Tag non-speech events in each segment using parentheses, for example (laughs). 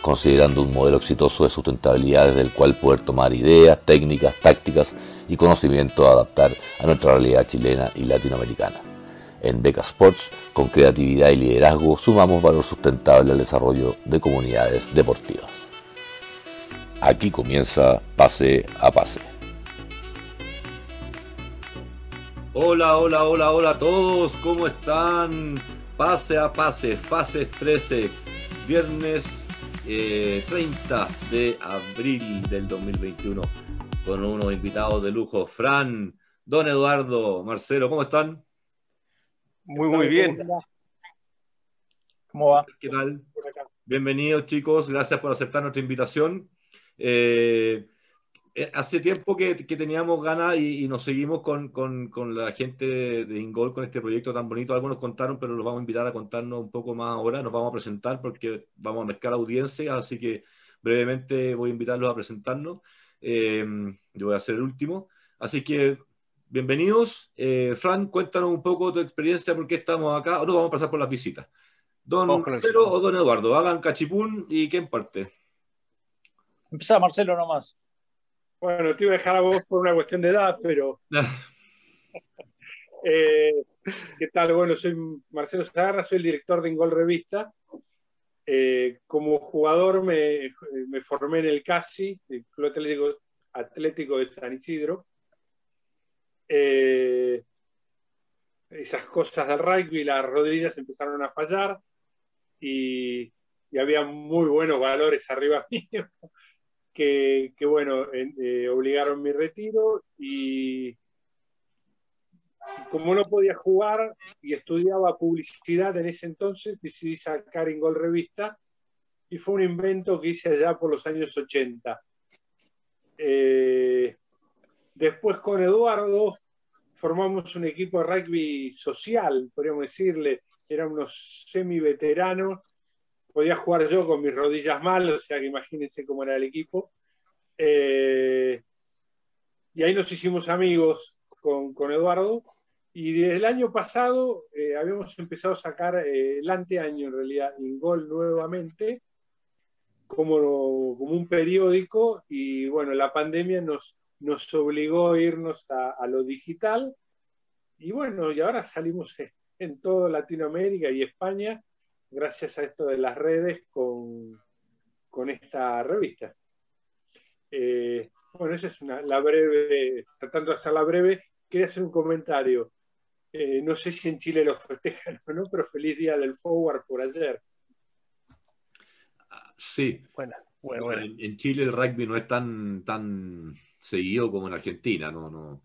considerando un modelo exitoso de sustentabilidad desde el cual poder tomar ideas, técnicas, tácticas y conocimiento a adaptar a nuestra realidad chilena y latinoamericana. En Beca Sports, con creatividad y liderazgo, sumamos valor sustentable al desarrollo de comunidades deportivas. Aquí comienza Pase a Pase. Hola, hola, hola, hola a todos, ¿cómo están? Pase a Pase, fase 13, viernes 30 eh, de abril del 2021 con unos invitados de lujo. Fran, Don Eduardo, Marcelo, ¿cómo están? Muy, muy bien. ¿Cómo va? ¿Qué tal? Bienvenidos chicos, gracias por aceptar nuestra invitación. Eh, hace tiempo que, teníamos ganas y, nos seguimos con, la gente de, Ingol con este proyecto tan bonito. Algunos contaron, pero los vamos a invitar a contarnos un poco más ahora. Nos vamos a presentar porque vamos a mezclar audiencia, así que brevemente voy a invitarlos a presentarnos. Eh, yo voy a ser el último. Así que bienvenidos. Eh, Fran, cuéntanos un poco tu experiencia, por qué estamos acá. Ahora vamos a pasar por las visitas. Don Marcelo o Don Eduardo, hagan cachipún y quién parte. Empezá Marcelo nomás. Bueno, te iba a dejar a vos por una cuestión de edad, pero. (laughs) Eh, ¿Qué tal? Bueno, soy Marcelo Zagarra, soy el director de Ingol Revista. Eh, como jugador me, formé en el CASI, el Club Atlético, de San Isidro. Eh, esas cosas del rugby, las rodillas empezaron a fallar y, y había muy buenos valores arriba (laughs) mío que, bueno, eh, obligaron mi retiro y como no podía jugar y estudiaba publicidad en ese entonces, decidí sacar en Gol Revista y fue un invento que hice allá por los años 80. Eh, después con Eduardo formamos un equipo de rugby social, podríamos decirle, eran unos semi-veteranos podía jugar yo con mis rodillas mal, o sea que imagínense cómo era el equipo. Eh, y ahí nos hicimos amigos con, Eduardo. Y desde el año pasado eh, habíamos empezado a sacar eh, el anteaño, en realidad, Ingol nuevamente, como, como un periódico. Y bueno, la pandemia nos, nos obligó a irnos a, lo digital. Y bueno, y ahora salimos (laughs) en toda Latinoamérica y España gracias a esto de las redes con, esta revista. Eh, bueno, esa es una, la breve, tratando de hacerla breve, quería hacer un comentario. Eh, no sé si en Chile lo festejan o no, pero feliz día del forward por ayer. Sí. Bueno, bueno, En, Chile el rugby no es tan, tan seguido como en Argentina, no, no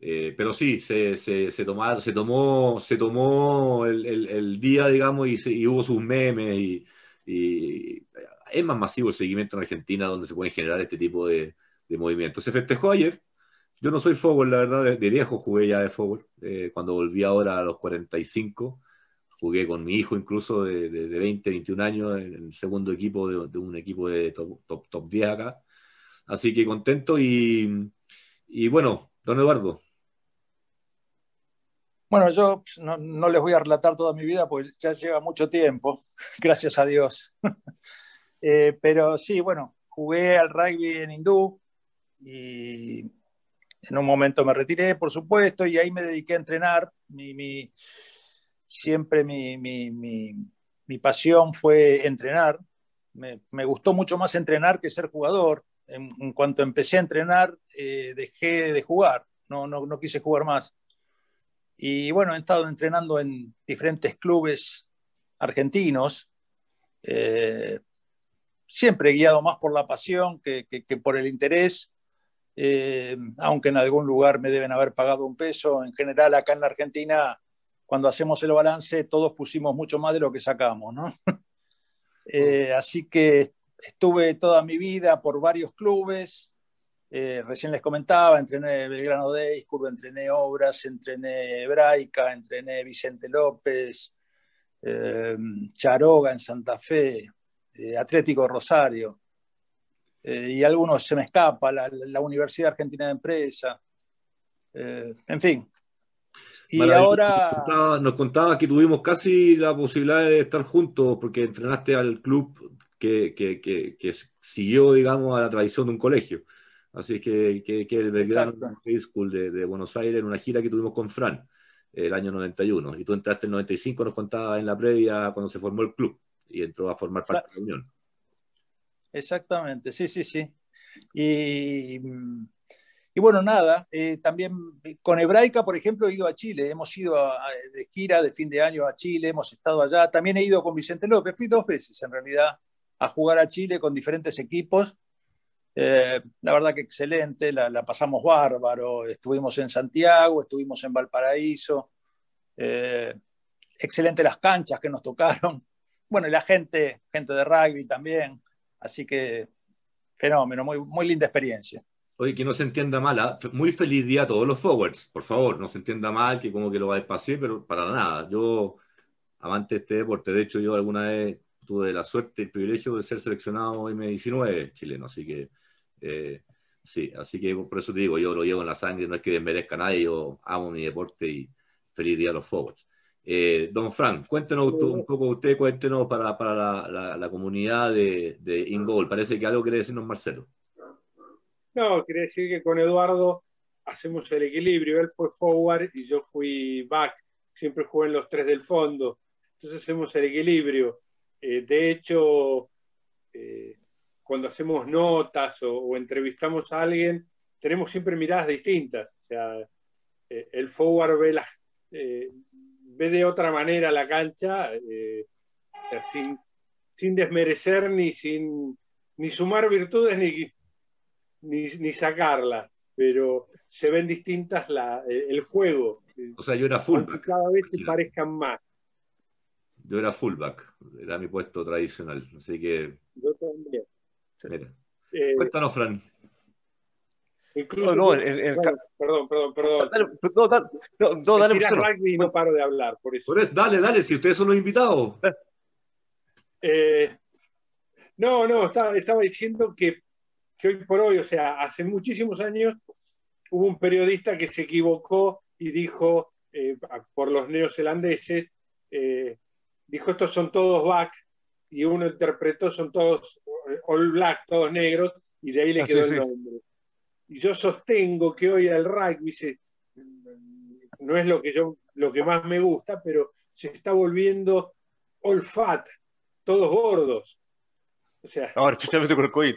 eh, pero sí, se, se, se, tomó, se tomó, se tomó el, día, digamos, y, hubo sus memes y, es más masivo el seguimiento en Argentina donde se pueden generar este tipo de, movimientos. Se festejó ayer. Yo no soy forward, la verdad, de, viejo jugué ya de forward. Eh, cuando volví ahora a los 45, jugué con mi hijo incluso de, 20, 21 años en el segundo equipo de, un equipo de top, top, top 10 acá. Así que contento y, y bueno, don Eduardo, bueno, yo pues, no, les voy a relatar toda mi vida porque ya lleva mucho tiempo, (laughs) gracias a Dios. (laughs) Eh, pero sí, bueno, jugué al rugby en hindú y en un momento me retiré, por supuesto, y ahí me dediqué a entrenar. Mi, siempre mi, pasión fue entrenar. Me, gustó mucho más entrenar que ser jugador. En, cuanto empecé a entrenar, eh, dejé de jugar, no, no, no quise jugar más y bueno, he estado entrenando en diferentes clubes argentinos, eh, siempre guiado más por la pasión que, por el interés, eh, aunque en algún lugar me deben haber pagado un peso. En general, acá en la Argentina, cuando hacemos el balance, todos pusimos mucho más de lo que sacamos, ¿no? (laughs) Eh, así que estuve toda mi vida por varios clubes. Eh, recién les comentaba, entrené Belgrano de Curva, entrené Obras, entrené Hebraica, entrené Vicente López, eh, Charoga en Santa Fe, Atlético Rosario. y algunos se me escapa, la, la Universidad Argentina de Empresa. en fin, y ahora. Nos contaba, que tuvimos casi la posibilidad de estar juntos porque entrenaste al club que, que, que, siguió, digamos, a la tradición de un colegio. Así que, que, el Belgrano High School de, de, Buenos Aires en una gira que tuvimos con Fran el año 91. Y tú entraste en 95, nos contabas en la previa cuando se formó el club y entró a formar parte de la Unión. Exactamente, sí, sí, sí. Y y bueno, nada, eh, también con Hebraica, por ejemplo, he ido a Chile, hemos ido de gira de fin de año a Chile, hemos estado allá, también he ido con Vicente López, fui dos veces en realidad a jugar a Chile con diferentes equipos. Eh, la verdad que excelente, la, pasamos bárbaro, estuvimos en Santiago, estuvimos en Valparaíso, eh, excelente las canchas que nos tocaron, (laughs) bueno, y la gente, gente de rugby también, así que fenómeno, muy, muy linda experiencia. Oye, que no se entienda mal, ¿ah? muy feliz día a todos los forwards, por favor, no se entienda mal, que como que lo va a despaciar, pero para nada. Yo, amante de este deporte, de hecho yo alguna vez tuve la suerte el privilegio de ser seleccionado M19 chileno, así que eh, sí, así que por eso te digo, yo lo llevo en la sangre, no es que desmerezca a nadie, yo amo mi deporte y feliz día a los forwards. Eh, don Frank, cuéntenos un poco usted, cuéntenos para, para la, comunidad de, de InGoal. Parece que algo quiere decirnos Marcelo. No, quiere decir que con Eduardo hacemos el equilibrio. Él fue forward y yo fui back. Siempre jugué en los tres del fondo. Entonces hacemos el equilibrio. Eh, de hecho, eh, cuando hacemos notas o, entrevistamos a alguien, tenemos siempre miradas distintas. O sea, eh, el forward ve, ve de otra manera la cancha, sin, sin desmerecer ni sin ni sumar virtudes ni, ni, ni sacarla, pero se ven distintas la, eh, el juego. O sea, yo era fullback. Cada vez se parezcan más. Yo era fullback, era mi puesto tradicional, así que. Yo también. Eh, Cuéntanos, Fran. Incluso, no, perdón, perdón, perdón. Dale, no, dale, no, no, dale rugby y no paro de hablar, por eso. dale, dale, si ustedes son los invitados. Eh, no, no, estaba, estaba diciendo que que hoy por hoy, o sea, hace muchísimos años, hubo un periodista que se equivocó y dijo, eh, por los neozelandeses, eh, dijo, estos son todos back, y uno interpretó, son todos all black, todos negros, y de ahí le ah, quedó el nombre. Y yo sostengo que hoy el rugby no es lo que, yo, lo que más me gusta, pero se está volviendo all fat, todos gordos. O sea, Ahora, especialmente con el COVID.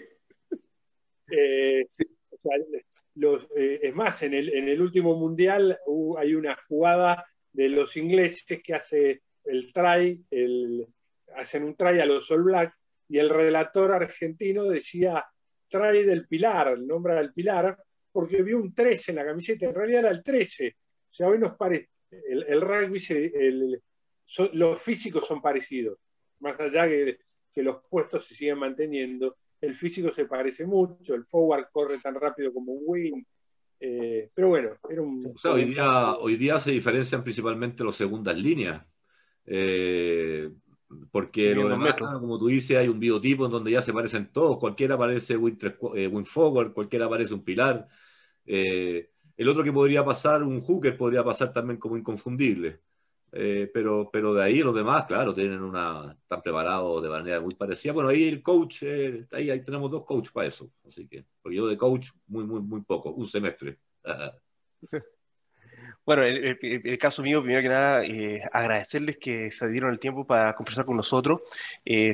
Eh, eh, es más, en el, último mundial hay una jugada de los ingleses que hace el try, el, hacen un try a los All Black y el relator argentino decía try del Pilar, el nombre del Pilar, porque vio un 13 en la camiseta, en realidad era el 13. O sea, hoy nos parece, el, rugby, los físicos son parecidos, más allá que, que los puestos se siguen manteniendo el físico se parece mucho, el forward corre tan rápido como un wing. Eh, pero bueno, era un. hoy, día, hoy día se diferencian principalmente los segundas líneas. Eh, porque lo demás, como tú dices, hay un biotipo en donde ya se parecen todos. Cualquiera parece wing, eh, forward, cualquiera parece un pilar. el otro que podría pasar, un hooker, podría pasar también como inconfundible. Eh, pero, pero de ahí los demás, claro, tienen una, están preparados de manera muy parecida. Bueno, ahí el coach, eh, ahí, ahí, tenemos dos coaches para eso. Así que, porque yo de coach, muy, muy, muy poco, un semestre. (laughs) Bueno, el, el, caso mío, primero que nada, eh, agradecerles que se dieron el tiempo para conversar con nosotros.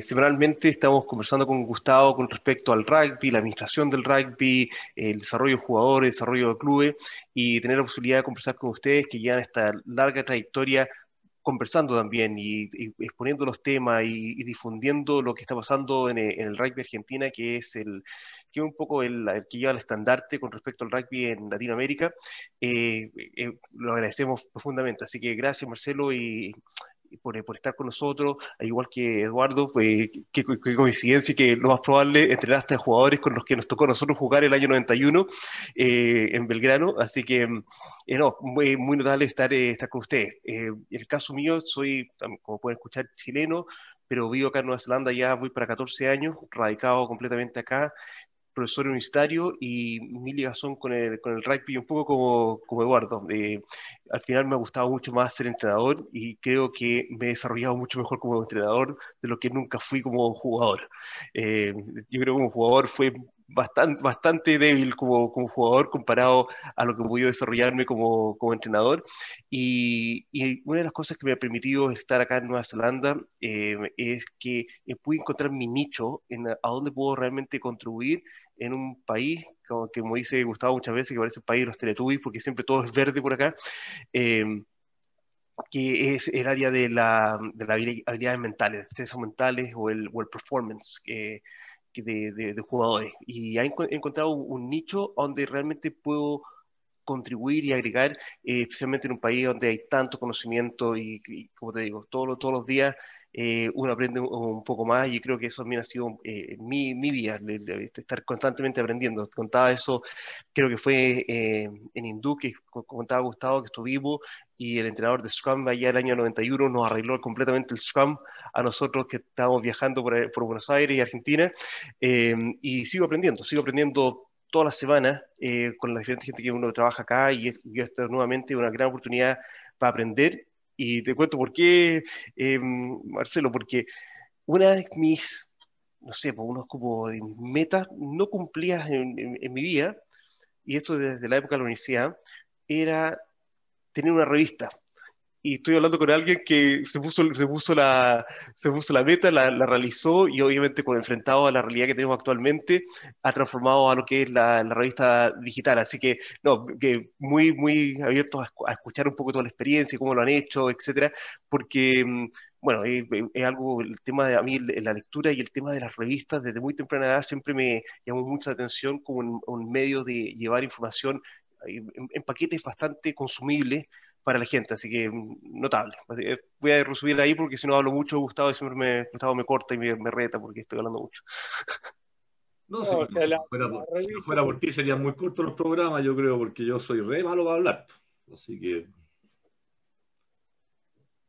semanalmente estamos conversando con Gustavo con respecto al rugby, la administración del rugby, el desarrollo de jugadores, desarrollo de clubes y tener la posibilidad de conversar con ustedes que llevan esta larga trayectoria conversando también y, exponiendo los temas y, difundiendo lo que está pasando en, el rugby argentina, que es el que un poco el, que lleva el estandarte con respecto al rugby en Latinoamérica. Eh, eh, lo agradecemos profundamente. Así que gracias Marcelo y, por, por, estar con nosotros, al igual que Eduardo, pues qué, coincidencia que lo más probable entrenaste a jugadores con los que nos tocó a nosotros jugar el año 91 eh, en Belgrano, así que eh, no, muy, muy notable estar, eh, estar con ustedes. en el caso mío, soy, como pueden escuchar, chileno, pero vivo acá en Nueva Zelanda ya voy para 14 años, radicado completamente acá, profesor universitario y mi ligazón con el, con el rugby un poco como, como Eduardo. Eh, al final me ha gustado mucho más ser entrenador y creo que me he desarrollado mucho mejor como entrenador de lo que nunca fui como jugador. Eh, yo creo que como jugador fue bastante, bastante débil como, como, jugador comparado a lo que he podido desarrollarme como, como entrenador. Y, y, una de las cosas que me ha permitido estar acá en Nueva Zelanda eh, es que pude encontrar mi nicho en a dónde puedo realmente contribuir en un país, como, que, como dice Gustavo muchas veces, que parece el país de los Teletubbies, porque siempre todo es verde por acá, eh, que es el área de, la, de las habilidades mentales, estresos mentales o el, o el performance de, de, jugadores. Y he encontrado un, nicho donde realmente puedo contribuir y agregar, eh, especialmente en un país donde hay tanto conocimiento y, y como te digo, todos, todos los días eh, uno aprende un, poco más y creo que eso también ha sido eh, mi, mi vida, estar constantemente aprendiendo. Contaba eso, creo que fue eh, en Hindú, que contaba Gustavo, que estuvimos, y el entrenador de Scrum allá el año 91 nos arregló completamente el Scrum a nosotros que estábamos viajando por, por Buenos Aires y Argentina, y sigo aprendiendo, sigo aprendiendo todas las semanas con la diferente gente que uno trabaja acá y, y esta es nuevamente una gran oportunidad para aprender y te cuento por qué, em, Marcelo, porque una de mis, no sé, pues, unos como metas no cumplidas en, mi vida, y esto desde la época de la universidad, era tener una revista y estoy hablando con alguien que se puso, se puso, la, se puso la meta, la, realizó y obviamente con enfrentado a la realidad que tenemos actualmente, ha transformado a lo que es la, revista digital. Así que, no, que muy, muy abierto a, escuchar un poco toda la experiencia, cómo lo han hecho, etcétera, porque mm, bueno, es, algo, el tema de a mí, la lectura y el tema de las revistas desde muy temprana edad siempre me llamó mucha atención como un, medio de llevar información en, en paquetes bastante consumibles para la gente, así que mm, notable. Voy a resumir ahí porque si no hablo mucho, Gustavo siempre me, Gustavo me corta y me, reta porque estoy hablando mucho. (laughs) No, si, fuera, por ti serían muy cortos los programas, yo creo, porque yo soy re malo para hablar. Así que.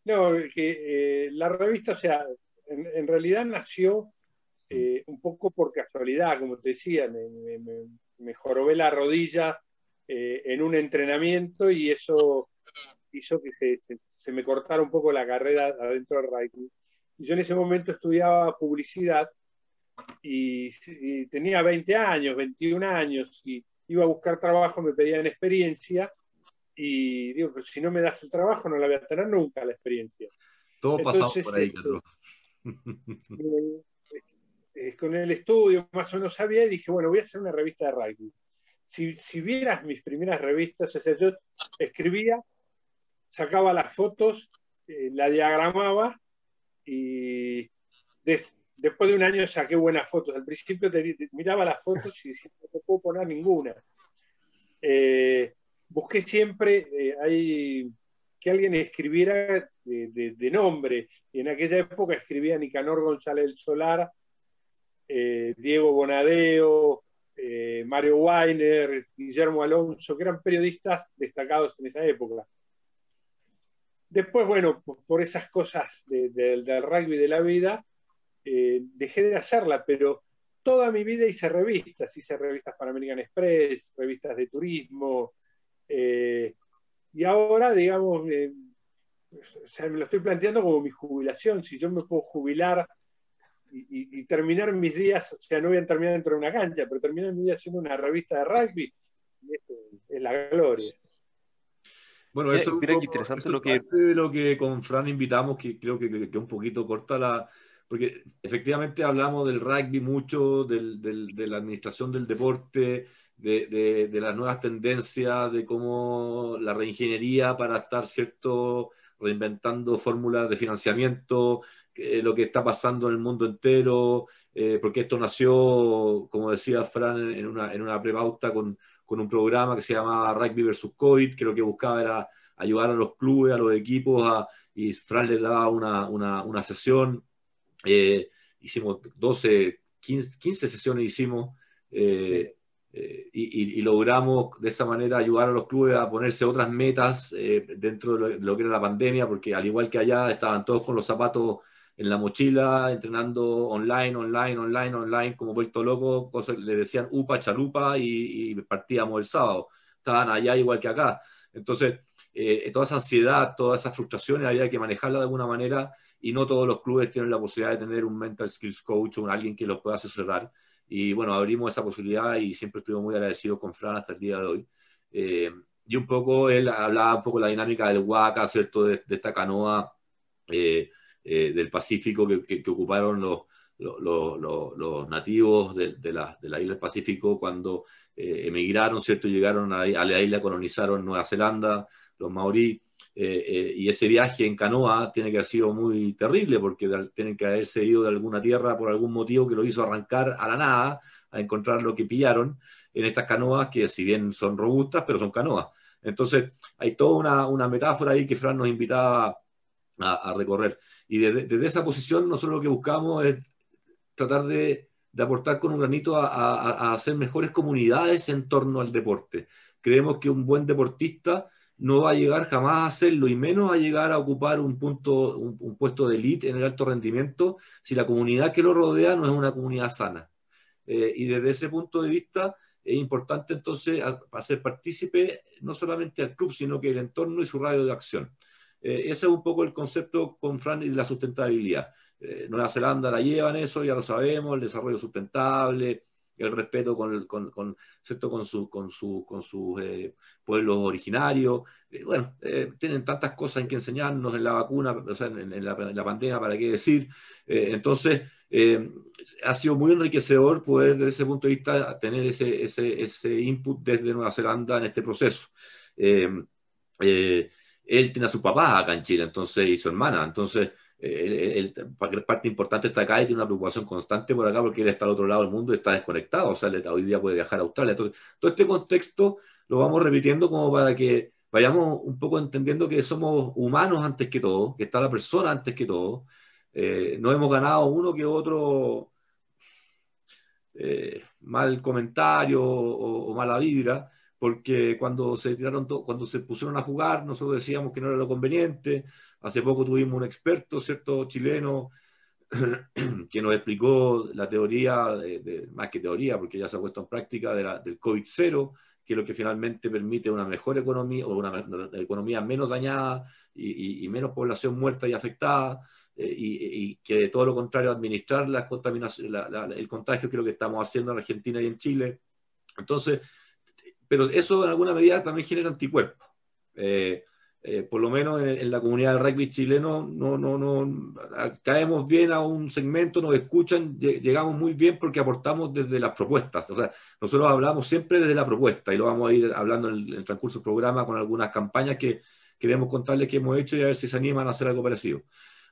No, que eh, la revista, o sea, en, realidad nació eh, un poco por casualidad, como te decía, me, me, me jorobé la rodilla eh, en un entrenamiento y eso hizo que se, me cortara un poco la carrera adentro del rugby. Y yo en ese momento estudiaba publicidad y, tenía 20 años, 21 años, y iba a buscar trabajo, me pedían experiencia, y digo, pues si no me das el trabajo no la voy a tener nunca la experiencia. Todo pasado por ahí, (laughs) eh, eh, con el estudio más o menos sabía y dije, bueno, voy a hacer una revista de rugby. Si, si vieras mis primeras revistas, o sea, yo escribía sacaba las fotos, eh, la diagramaba y después de un año saqué buenas fotos. Al principio miraba las fotos y decía, no puedo poner ninguna. Eh, busqué siempre eh, que alguien escribiera de, nombre. Y en aquella época escribía Nicanor González Solar, Diego Bonadeo, Mario Weiner, Guillermo Alonso, que eran periodistas destacados en esa época. Después, bueno, por esas cosas del rugby de la vida, eh, dejé de hacerla, pero toda mi vida hice revistas, hice revistas para American Express, revistas de turismo, eh, y ahora, digamos, eh, me lo estoy planteando como mi jubilación, si yo me puedo jubilar y, terminar mis días, o sea, no voy a terminar dentro de una cancha, pero terminar mis días haciendo una revista de rugby, es la gloria. Bueno, eso es interesante lo que... de lo que con Fran invitamos, que creo que, que, un poquito corta la... Porque efectivamente hablamos del rugby mucho, del, del, de la administración del deporte, de, de, las nuevas tendencias, de cómo la reingeniería para estar, ¿cierto?, reinventando fórmulas de financiamiento, lo que está pasando en el mundo entero, eh, porque esto nació, como decía Fran, en una, en una prepauta con, con un programa que se llamaba Rugby versus COVID, que lo que buscaba era ayudar a los clubes, a los equipos a, y Fran le daba una, una, una sesión. Eh, hicimos 12, 15, sesiones hicimos. Eh, eh, y, logramos de esa manera ayudar a los clubes a ponerse otras metas dentro de lo, que era la pandemia, porque al igual que allá estaban todos con los zapatos en la mochila, entrenando online, online, online, online, como vuelto loco, le decían upa, chalupa y, y partíamos el sábado. Estaban allá igual que acá. Entonces, eh, toda esa ansiedad, todas esas frustraciones había que manejarla de alguna manera y no todos los clubes tienen la posibilidad de tener un mental skills coach o alguien que los pueda asesorar. Y bueno, abrimos esa posibilidad y siempre estuve muy agradecido con Fran hasta el día de hoy. Eh, y un poco él hablaba un poco de la dinámica del Huaca, ¿cierto? De, esta canoa eh, del Pacífico que, ocuparon los, nativos de, la, isla del Pacífico cuando emigraron, ¿cierto? Llegaron a, la isla, colonizaron Nueva Zelanda, los maorí, eh, eh, y ese viaje en canoa tiene que haber sido muy terrible porque tienen que haberse ido de alguna tierra por algún motivo que lo hizo arrancar a la nada a encontrar lo que pillaron en estas canoas que si bien son robustas, pero son canoas. Entonces hay toda una, metáfora ahí que Fran nos invitaba a, recorrer. Y desde, esa posición nosotros lo que buscamos es tratar de, aportar con un granito a, hacer mejores comunidades en torno al deporte. Creemos que un buen deportista no va a llegar jamás a hacerlo y menos a llegar a ocupar un, punto, un, puesto de élite en el alto rendimiento si la comunidad que lo rodea no es una comunidad sana. Eh, y desde ese punto de vista es importante entonces hacer partícipe no solamente al club, sino que el entorno y su radio de acción. Eh, ese es un poco el concepto con Fran y la sustentabilidad. Eh, Nueva Zelanda la llevan eso, ya lo sabemos, el desarrollo sustentable, el respeto con, con, con, ¿cierto? con, su, con, su, con sus eh, pueblos originarios. Bueno, tienen tantas cosas en que enseñarnos en la vacuna, o sea, en, la, pandemia, para qué decir. entonces, ha sido muy enriquecedor poder, desde ese punto de vista, tener ese, ese, ese input desde Nueva Zelanda en este proceso. Él tiene a su papá acá en Chile, entonces, y su hermana, entonces él, parte importante está acá y tiene una preocupación constante por acá porque él está al otro lado del mundo y está desconectado, o sea, hoy día puede viajar a Australia. Entonces, todo este contexto lo vamos repitiendo como para que vayamos un poco entendiendo que somos humanos antes que todo, que está la persona antes que todo. Eh, no hemos ganado uno que otro eh, mal comentario o, mala vibra, porque cuando se tiraron cuando se pusieron a jugar, nosotros decíamos que no era lo conveniente, Hace poco tuvimos un experto, ¿cierto?, chileno, (clears throat) que nos explicó la teoría, de, más que teoría, porque ya se ha puesto en práctica, de la, del COVID-0, que es lo que finalmente permite una mejor economía o una, economía menos dañada y, menos población muerta y afectada, eh, y, que todo lo contrario, administrar la contaminación, el contagio, que es lo que estamos haciendo en Argentina y en Chile. Entonces, pero eso en alguna medida también genera anticuerpos. Eh, eh, por lo menos en, la comunidad del rugby chileno, no, no, no, caemos bien a un segmento, nos escuchan, llegamos muy bien porque aportamos desde las propuestas. O sea, nosotros hablamos siempre desde la propuesta y lo vamos a ir hablando en el, transcurso del programa con algunas campañas que queremos contarles que hemos hecho y a ver si se animan a hacer algo parecido.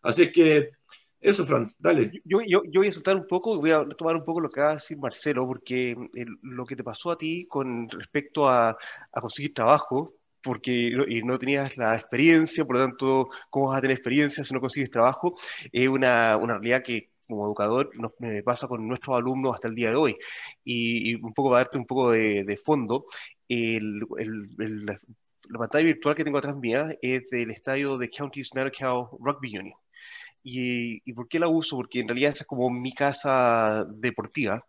Así es que eso, Fran, dale. Yo, yo, yo, voy a saltar un poco, voy a tomar un poco lo que acaba de decir Marcelo, porque lo que te pasó a ti con respecto a, a conseguir trabajo, porque y no tenías la experiencia, por lo tanto, ¿cómo vas a tener experiencia si no consigues trabajo? Es una, una realidad que como educador nos, me pasa con nuestros alumnos hasta el día de hoy. Y, un poco para darte un poco de, de fondo, el, el, la, pantalla virtual que tengo atrás mía es del estadio de Counties Medical Rugby Union. Y, ¿Y por qué la uso? Porque en realidad es como mi casa deportiva.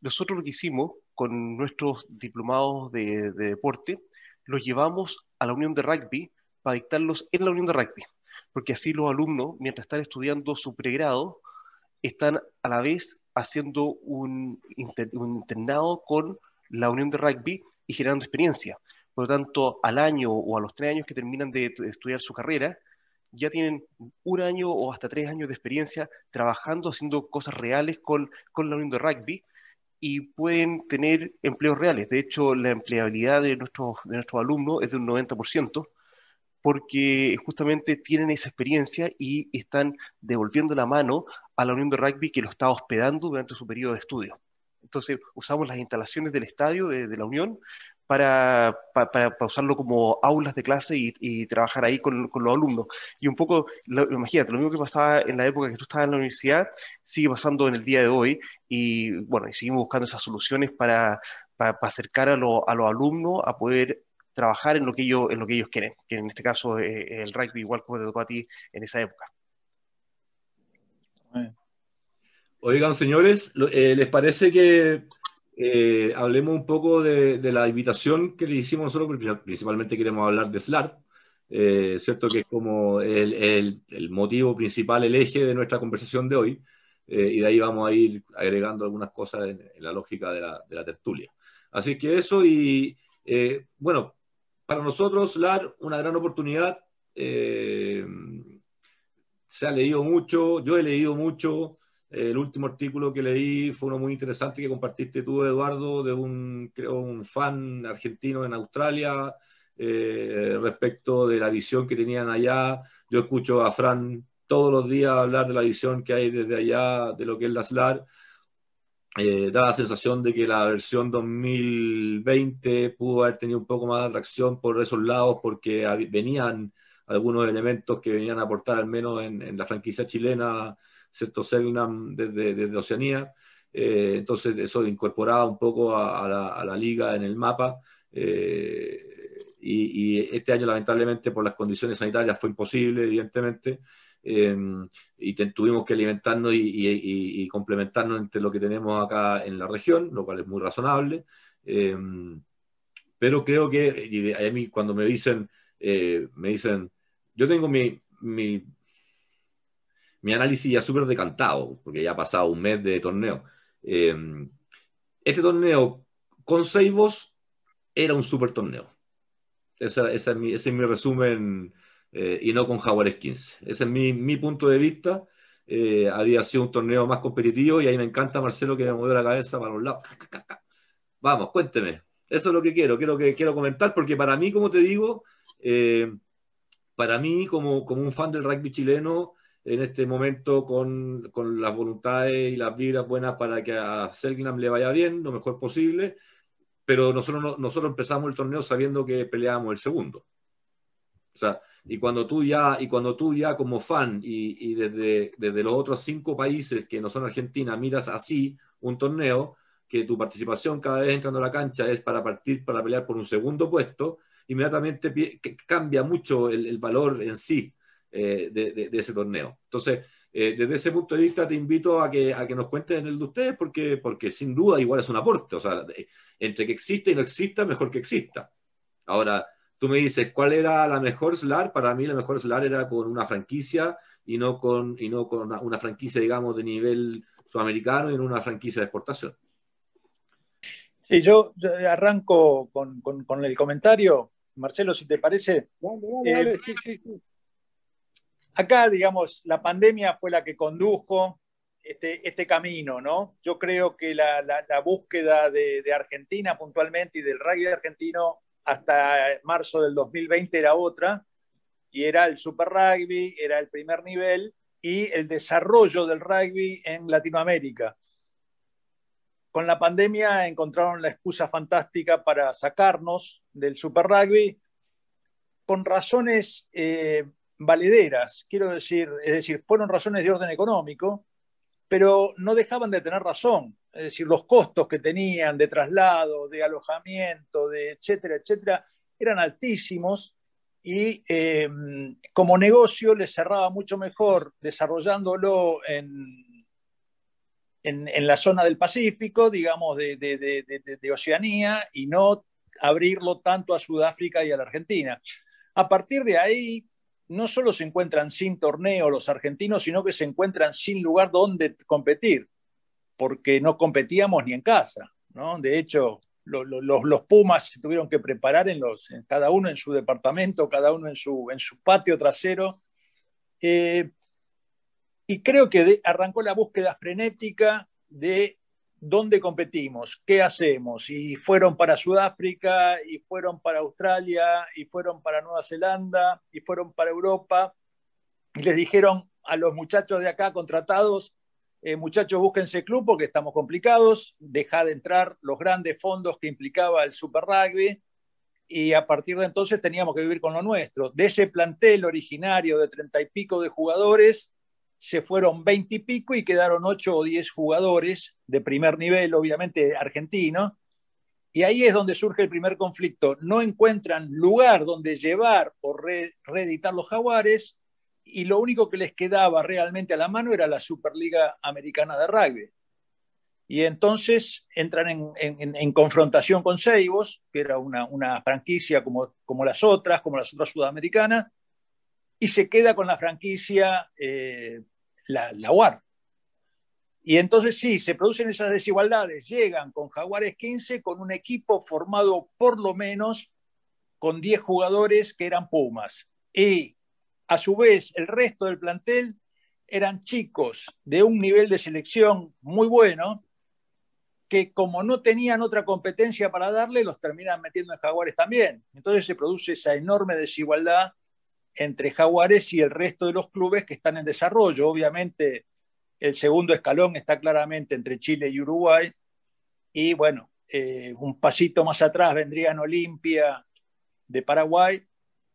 Nosotros lo que hicimos con nuestros diplomados de, de deporte los llevamos a la Unión de Rugby para dictarlos en la Unión de Rugby, porque así los alumnos, mientras están estudiando su pregrado, están a la vez haciendo un, internado con la Unión de Rugby y generando experiencia. Por lo tanto, al año o a los tres años que terminan de, estudiar su carrera, ya tienen un año o hasta tres años de experiencia trabajando, haciendo cosas reales con, con la Unión de Rugby y pueden tener empleos reales. De hecho, la empleabilidad de nuestros, de nuestros alumnos es de un 90%, porque justamente tienen esa experiencia y están devolviendo la mano a la Unión de Rugby que lo está hospedando durante su periodo de estudio. Entonces, usamos las instalaciones del estadio de, la Unión para, para, usarlo como aulas de clase y, trabajar ahí con, los alumnos. Y un poco, imagínate, lo mismo que pasaba en la época que tú estabas en la universidad, sigue pasando en el día de hoy y bueno, seguimos buscando esas soluciones para, para acercar a, a los alumnos a poder trabajar en lo que ellos, en lo que ellos quieren, que en este caso eh, el rugby igual como te tocó a ti en esa época. Oigan, señores, eh, ¿les parece que eh, hablemos un poco de, la invitación que le hicimos nosotros? Principalmente queremos hablar de SLAR, ¿cierto? Que es como el, motivo principal, el eje de nuestra conversación de hoy. y de ahí vamos a ir agregando algunas cosas en, la lógica de la, de la, tertulia. Así que eso y, bueno, para nosotros, LAR, una gran oportunidad. Eh, se ha leído mucho, yo he leído mucho. El último artículo que leí fue uno muy interesante que compartiste tú, Eduardo, de un, creo, un fan argentino en Australia eh, respecto de la visión que tenían allá. Yo escucho a Fran todos los días hablar de la visión que hay desde allá, de lo que es la SLAR. Eh, da la sensación de que la versión 2020 pudo haber tenido un poco más de atracción por esos lados porque venían algunos elementos que venían a aportar al menos en, la franquicia chilena, cierto Selnam desde, desde Oceanía. Eh, entonces eso incorporaba un poco a, la, liga en el mapa. Eh, y, y, este año lamentablemente por las condiciones sanitarias fue imposible, evidentemente. Em, y tuvimos que alimentarnos y, complementarnos entre lo que tenemos acá en la región, lo cual es muy razonable. Em, pero creo que a mí cuando me dicen, eh, me dicen, yo tengo mi, mi, mi análisis ya súper decantado, porque ya ha pasado un mes de torneo. Em, este torneo con Seibos era un super torneo. ese es mi, ese es mi resumen eh, y no con Jaguares 15. Ese es mi, mi punto de vista. Eh, había sido un torneo más competitivo y ahí me encanta Marcelo que me movió la cabeza para los lados. Vamos, cuénteme. Eso es lo que quiero, quiero, que, quiero comentar porque para mí, como te digo, eh, para mí como, como un fan del rugby chileno, en este momento con, con las voluntades y las vibras buenas para que a Selknam le vaya bien, lo mejor posible, pero nosotros, nosotros empezamos el torneo sabiendo que peleábamos el segundo. O sea, y cuando tú ya, y cuando tú ya como fan y, desde, desde los otros cinco países que no son Argentina miras así un torneo, que tu participación cada vez entrando a la cancha es para partir, para pelear por un segundo puesto, inmediatamente cambia mucho el, valor en sí eh, de, ese torneo. Entonces, eh, desde ese punto de vista te invito a que, a que nos cuenten el de ustedes porque, porque sin duda igual es un aporte. O sea, entre que existe y no exista, mejor que exista. Ahora, tú me dices, ¿cuál era la mejor SLAR? Para mí la mejor SLAR era con una franquicia y no con, y no con una, franquicia, digamos, de nivel sudamericano y en una franquicia de exportación. Sí, yo, arranco con, el comentario. Marcelo, si te parece. Eh, sí, sí, sí. Acá, digamos, la pandemia fue la que condujo este, este camino, ¿no? Yo creo que la, búsqueda de, Argentina puntualmente y del rugby argentino hasta marzo del 2020 era otra, y era el Super Rugby, era el primer nivel, y el desarrollo del rugby en Latinoamérica. Con la pandemia encontraron la excusa fantástica para sacarnos del Super Rugby con razones eh, valederas, quiero decir, es decir, fueron razones de orden económico, pero no dejaban de tener razón es decir, los costos que tenían de traslado, de alojamiento, de etcétera, etcétera, eran altísimos y em, como negocio les cerraba mucho mejor desarrollándolo en, en, la zona del Pacífico, digamos, de, de, Oceanía, y no abrirlo tanto a Sudáfrica y a la Argentina. A partir de ahí, no solo se encuentran sin torneo los argentinos, sino que se encuentran sin lugar donde competir porque no competíamos ni en casa. ¿no? De hecho, los Pumas se tuvieron que preparar en los, cada uno en su departamento, cada uno en su, en su patio trasero. Eh, y creo que arrancó la búsqueda frenética de dónde competimos, qué hacemos. Y fueron para Sudáfrica, y fueron para Australia, y fueron para Nueva Zelanda, y fueron para Europa. Y les dijeron a los muchachos de acá contratados, eh, muchachos, búsquense club porque estamos complicados, deja de entrar los grandes fondos que implicaba el Super Rugby y a partir de entonces teníamos que vivir con lo nuestro. De ese plantel originario de treinta y pico de jugadores, se fueron veinte y pico y quedaron ocho o diez jugadores de primer nivel, obviamente argentino. Y ahí es donde surge el primer conflicto. No encuentran lugar donde llevar o reeditar los jaguares y lo único que les quedaba realmente a la mano era la Superliga Americana de Rugby. Y entonces entran en, confrontación con Seibos, que era una, franquicia como, como, las otras, como las otras sudamericanas, y se queda con la franquicia eh, la, la UAR. Y entonces sí, se producen esas desigualdades. Llegan con Jaguares 15 con un equipo formado por lo menos con 10 jugadores que eran Pumas. Y a su vez el resto del plantel eran chicos de un nivel de selección muy bueno, que como no tenían otra competencia para darle, los terminan metiendo en Jaguares también. Entonces se produce esa enorme desigualdad entre Jaguares y el resto de los clubes que están en desarrollo. Obviamente, el segundo escalón está claramente entre Chile y Uruguay. Y bueno, eh, un pasito más atrás vendrían Olimpia de Paraguay,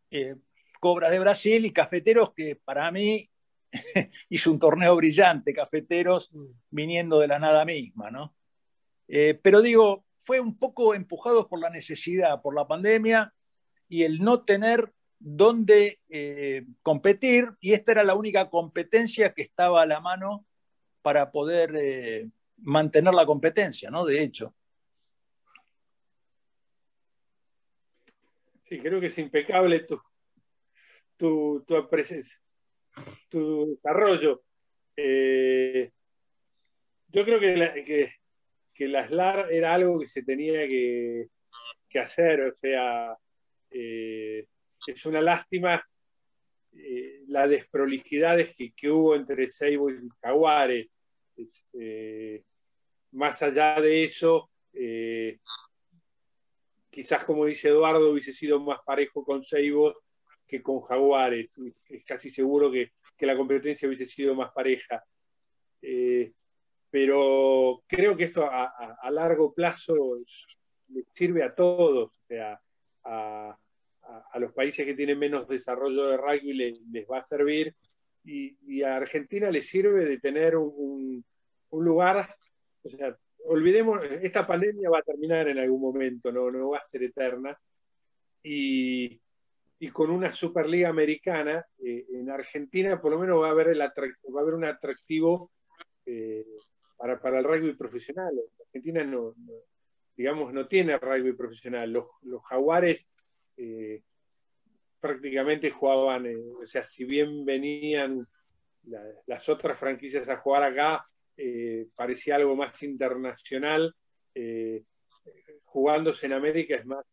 eh, Cobras de Brasil y Cafeteros, que para mí (laughs) hizo un torneo brillante, Cafeteros viniendo de la nada misma, ¿no? Eh, pero digo, fue un poco empujado por la necesidad, por la pandemia y el no tener dónde eh, competir, y esta era la única competencia que estaba a la mano para poder eh, mantener la competencia, ¿no? De hecho. Sí, creo que es impecable tu, tu, tu, tu desarrollo. yo creo que, que que la SLAR era algo que se tenía que, hacer, o sea, eh, es una lástima eh, la desprolijidades que, hubo entre Seibo y Jaguares. Eh, más allá de eso, quizás como dice Eduardo, hubiese sido más parejo con Seibo que con Jaguares. Es casi seguro que, que la competencia hubiese sido más pareja pero creo que esto a, largo plazo sirve a todos, los países que tienen menos desarrollo de rugby les, va a servir y, a Argentina le sirve de tener un, lugar, o sea, olvidemos, esta pandemia va a terminar en algún momento, no, no va a ser eterna, y, con una Superliga Americana, eh, en Argentina por lo menos va a haber, el va a haber un atractivo eh, para, para el rugby profesional. Argentina no, digamos, no tiene rugby profesional. Los, jaguares eh, prácticamente jugaban, eh, o sea, si bien venían las otras franquicias a jugar acá, eh, parecía algo más internacional. jugándose en América es más,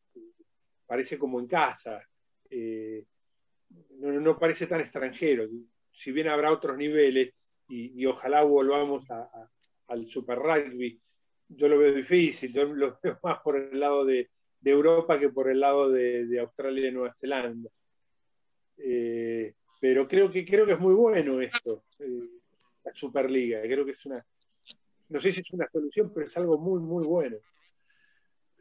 parece como en casa. No, parece tan extranjero. Si bien habrá otros niveles, y, ojalá volvamos al Super Rugby. Yo lo veo difícil, yo lo (laughs) veo más por el lado de, Europa que por el lado de, Australia y Nueva Zelanda. Eh, pero creo que, creo que es muy bueno esto, eh, la Superliga. Creo que es una, no sé si es una solución, pero es algo muy, muy bueno.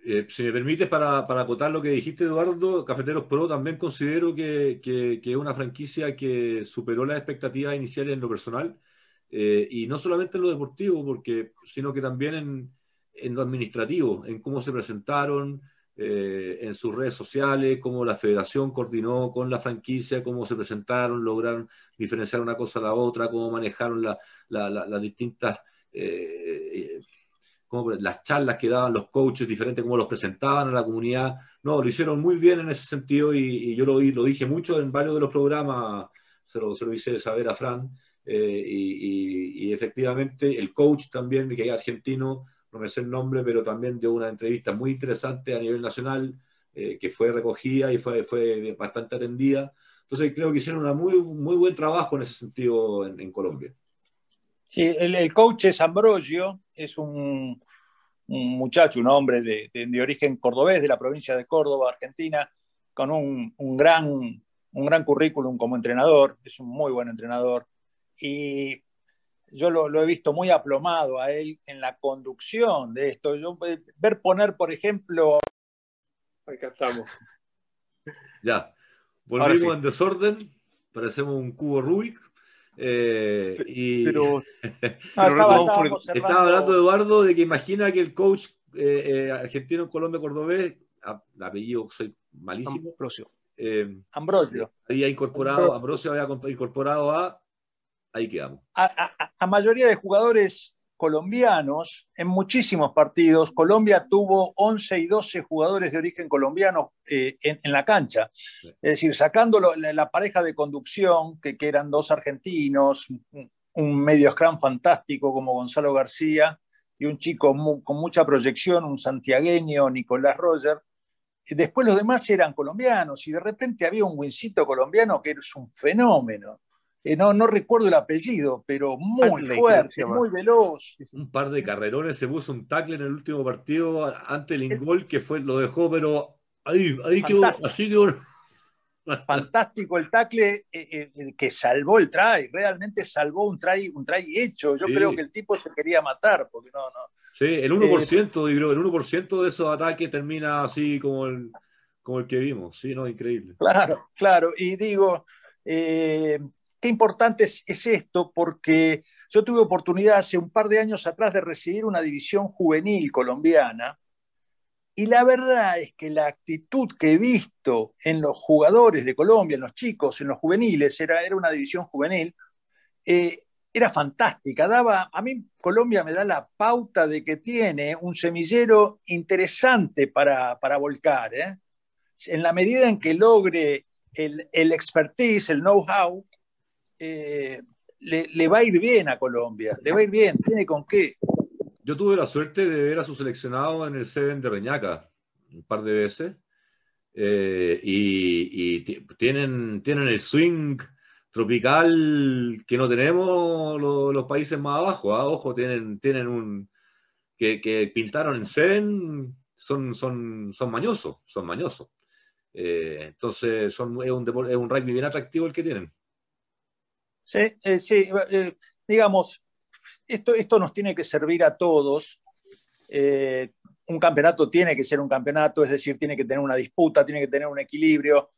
Eh, si me permite, para, acotar lo que dijiste, Eduardo, Cafeteros Pro también considero que, que, es una franquicia que superó las expectativas iniciales en lo personal eh, y no solamente en lo deportivo, porque, sino que también en, en lo administrativo, en cómo se presentaron, eh, en sus redes sociales, cómo la federación coordinó con la franquicia, cómo se presentaron, lograron diferenciar una cosa a la otra, cómo manejaron la, las distintas, eh, las charlas que daban los coaches diferentes, cómo los presentaban a la comunidad. No, lo hicieron muy bien en ese sentido y, yo lo, dije mucho en varios de los programas, se lo, se lo hice saber a Fran. Eh, y, efectivamente el coach también, que es argentino, no me sé el nombre, pero también dio una entrevista muy interesante a nivel nacional, eh, que fue recogida y fue, fue bastante atendida. Entonces creo que hicieron un muy, muy buen trabajo en ese sentido en, Colombia. Sí, el, coach es Ambrosio, es un, muchacho, un hombre de, de, origen cordobés, de la provincia de Córdoba, Argentina, con un, un, gran, un gran currículum como entrenador, es un muy buen entrenador, y yo lo, he visto muy aplomado a él en la conducción de esto. Yo, eh, ver poner, por ejemplo... Acá estamos. (laughs) Ya, volvimos en desorden, parecemos un cubo Rubik. Eh, y pero, (laughs) estaba, hablando Eduardo de que imagina que el coach eh, argentino en Colombia Cordobés, el apellido soy malísimo. Ambrosio. Ambrosio. Había incorporado, Ambrosio había incorporado a ahí quedamos. A, mayoría de jugadores colombianos, en muchísimos partidos, Colombia tuvo 11 y 12 jugadores de origen colombiano eh, en, la cancha. Es decir, sacando la, pareja de conducción, que, eran dos argentinos, un, medio scrum fantástico como Gonzalo García y un chico con mucha proyección, un santiagueño, Nicolás Roger. Después los demás eran colombianos y de repente había un wincito colombiano que es un fenómeno. Eh, no, no recuerdo el apellido, pero muy fuerte, muy veloz. Un par de carrerones, se puso un tackle en el último partido ante el Ingol, que fue, lo dejó, pero ahí, ahí quedó, así quedó. Fantástico el tackle eh, eh, que salvó el try, realmente salvó un try, un try hecho. Yo creo que el tipo se quería matar, porque no, no. Sí, el 1%, eh, el 1% de esos ataques termina así como el, como el que vimos. Sí, no, increíble. Claro, claro. Y digo, Qué importante es, esto porque yo tuve oportunidad hace un par de años atrás de recibir una división juvenil colombiana y la verdad es que la actitud que he visto en los jugadores de Colombia, en los chicos, en los juveniles, era, era una división juvenil, eh, era fantástica. Daba, a mí Colombia me da la pauta de que tiene un semillero interesante para, para volcar. ¿eh? En la medida en que logre el, el expertise, el know-how, eh, le, va a ir bien a Colombia, le va a ir bien, tiene con qué. Yo tuve la suerte de ver a su seleccionado en el Seven de Reñaca un par de veces eh, y, tienen, tienen el swing tropical que no tenemos los, países más abajo. ¿ah? Ojo, tienen, tienen un que, pintaron en Seven, son, son, son mañosos, son mañosos. Eh, entonces son, es, un, es un rugby bien atractivo el que tienen. Sí, eh, sí eh, digamos, esto, esto nos tiene que servir a todos. Eh, un campeonato tiene que ser un campeonato, es decir, tiene que tener una disputa, tiene que tener un equilibrio.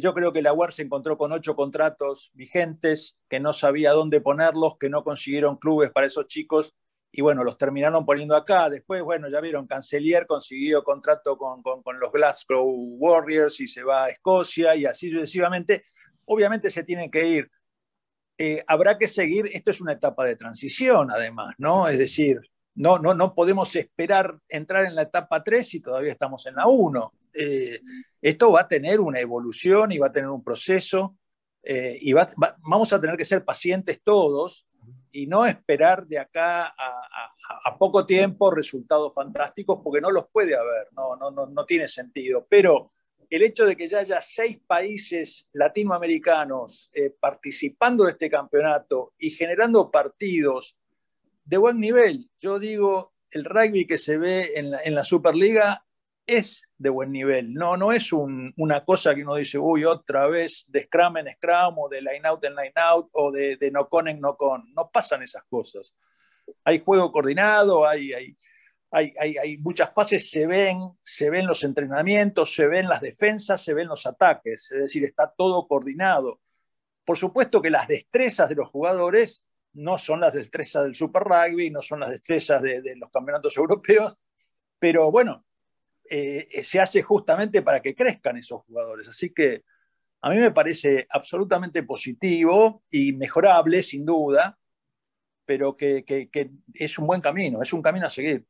yo creo que la UAR se encontró con ocho contratos vigentes, que no sabía dónde ponerlos, que no consiguieron clubes para esos chicos y bueno, los terminaron poniendo acá. Después, bueno, ya vieron, Cancelier consiguió contrato con, con, con, los Glasgow Warriors y se va a Escocia y así sucesivamente. Obviamente se tienen que ir eh, habrá que seguir, esto es una etapa de transición además, ¿no? Es decir, no, no, no podemos esperar entrar en la etapa 3 si todavía estamos en la 1. Eh, esto va a tener una evolución y va a tener un proceso eh, y vamos a tener que ser pacientes todos y no esperar de acá a, poco tiempo resultados fantásticos porque no los puede haber, no, no, no, no tiene sentido. Pero el hecho de que ya haya seis países latinoamericanos eh, participando de este campeonato y generando partidos de buen nivel, yo digo, el rugby que se ve en la, Superliga es de buen nivel, no, no es una cosa que uno dice, uy, otra vez de scrum en scrum o de line out en line out o de, no con en no con, no pasan esas cosas. Hay juego coordinado, hay, hay, hay, muchas fases, se ven, se ven los entrenamientos, se ven las defensas, se ven los ataques, es decir, está todo coordinado. Por supuesto que las destrezas de los jugadores no son las destrezas del Super Rugby, no son las destrezas de, los campeonatos (laughs) europeos, pero bueno, eh, se hace justamente para que crezcan esos jugadores. Así que a mí me parece absolutamente positivo y mejorable, sin duda, pero que es un buen camino, es un camino a seguir.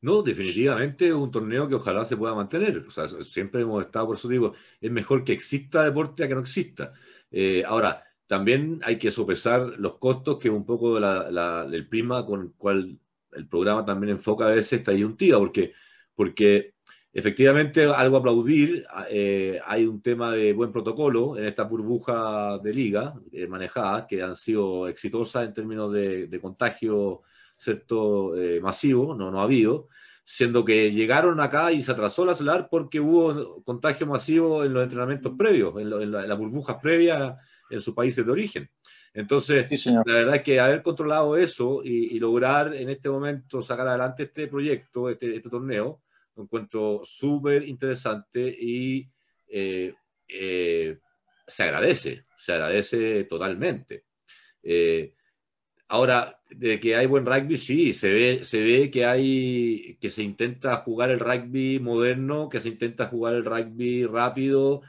No, definitivamente un torneo que ojalá se pueda mantener. O sea, siempre hemos estado, por eso digo, es mejor que exista deporte a que no exista. Eh, ahora, también hay que sopesar los costos, que un poco la, el prima con el cual el programa también enfoca a veces esta disyuntiva, porque, porque efectivamente algo a aplaudir, eh, hay un tema de buen protocolo en esta burbuja de liga eh, manejada, que han sido exitosas en términos de, de contagio ¿cierto? Eh, masivo, no, no ha habido, siendo que llegaron acá y se atrasó la celular porque hubo contagio masivo en los entrenamientos previos, en, las burbujas previas en sus países de origen. Entonces, la verdad es que haber controlado eso y, lograr en este momento sacar adelante este proyecto, este, este torneo, lo encuentro súper interesante y eh, eh, se agradece, se agradece totalmente. Eh, ahora, de que hay buen rugby, sí, se ve, se ve que hay, que se intenta jugar el rugby moderno, que se intenta jugar el rugby rápido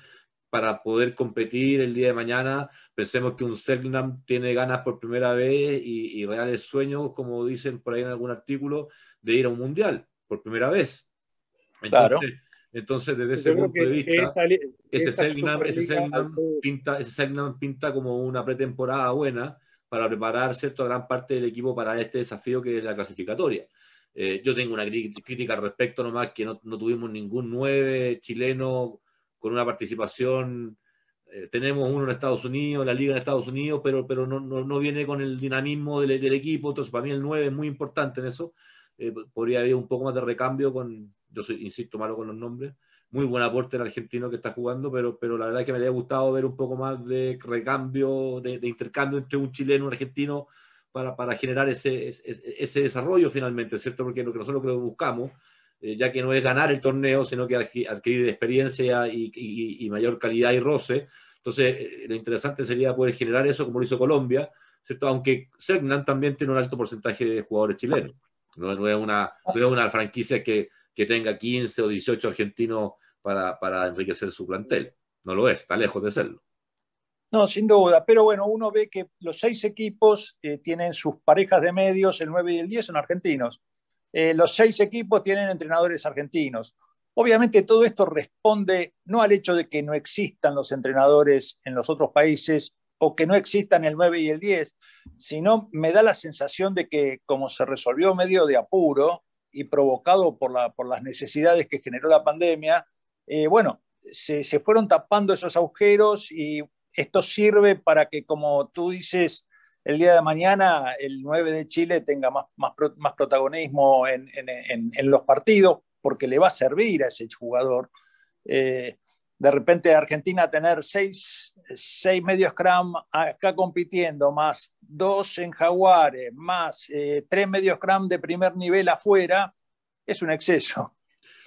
para poder competir el día de mañana. Pensemos que un Selknam tiene ganas por primera vez y, reales sueños, como dicen por ahí en algún artículo, de ir a un mundial por primera vez. claro entonces, desde ese punto de vista, ese Selknam, pinta, pinta como una pretemporada buena para preparar cierto gran parte del equipo para este desafío que es la clasificatoria. Eh, yo tengo una crítica al respecto nomás, que no, no tuvimos ningún nueve chileno con una participación. Eh, tenemos uno en Estados Unidos, la liga en Estados Unidos, pero, pero no, no, no viene con el dinamismo del, del, equipo. Entonces, para mí el 9 es muy importante en eso. Eh, podría haber un poco más de recambio con, yo soy, insisto, malo con los nombres. Muy buen aporte el argentino que está jugando, pero, pero la verdad es que me habría gustado ver un poco más de recambio, de, intercambio entre un chileno y un argentino para, para generar ese, ese, desarrollo finalmente, ¿cierto? Porque lo que nosotros lo que buscamos, eh, ya que no es ganar el torneo, sino que adquirir experiencia y, y, mayor calidad y roce. Entonces, eh, lo interesante sería poder generar eso como lo hizo Colombia, ¿cierto? Aunque Segnan también tiene un alto porcentaje de jugadores chilenos. No, no es, una, no es una franquicia que, que tenga 15 o 18 argentinos para, para enriquecer su plantel. No lo es, está lejos de serlo. No, sin duda, pero bueno, uno ve que los seis equipos eh, tienen sus parejas de medios, el 9 y el 10 son argentinos. Eh, los seis equipos tienen entrenadores argentinos. Obviamente todo esto responde no al hecho de que no existan los entrenadores en los otros países o que no existan el 9 y el 10, sino me da la sensación de que como se resolvió medio de apuro, y provocado por, la, por las necesidades que generó la pandemia, eh, bueno, se, se, fueron tapando esos agujeros y esto sirve para que, como tú dices, el día de mañana el 9 de Chile tenga más, más, más protagonismo en, en, en, los partidos, porque le va a servir a ese jugador. Eh, de repente Argentina tener seis, seis medios Scrum acá compitiendo, más dos en Jaguares, más eh, tres medios Scrum de primer nivel afuera, es un exceso.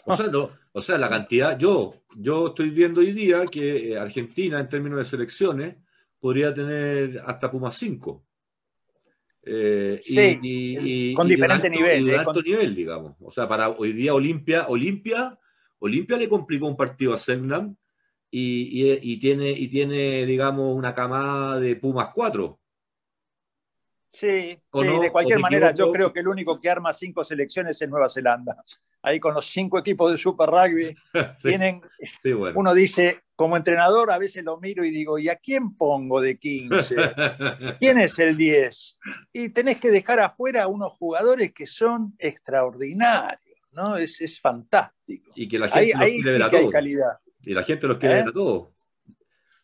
O sea, o sea, la cantidad, yo, yo estoy viendo hoy día que eh, Argentina en términos de selecciones podría tener hasta Puma 5. Eh, y, con diferente nivel. de alto nivel, digamos. O sea, para hoy día Olimpia, Olimpia, Olimpia le complicó un partido a Selnam y, tiene, y tiene, digamos, una camada de Pumas 4. Sí, de cualquier manera, yo creo que el único que arma cinco selecciones es Nueva Zelanda. Ahí con los cinco equipos de Super Rugby (laughs) tienen. Uno dice, como entrenador, a veces lo miro y digo, ¿y a quién pongo de 15? (laughs) ¿Quién es el 10? Y tenés que dejar afuera a unos jugadores que son extraordinarios, ¿no? Es, es fantástico. Y que la gente ahí, ahí calidad. Y la gente los quiere ver a ¿Eh? todos.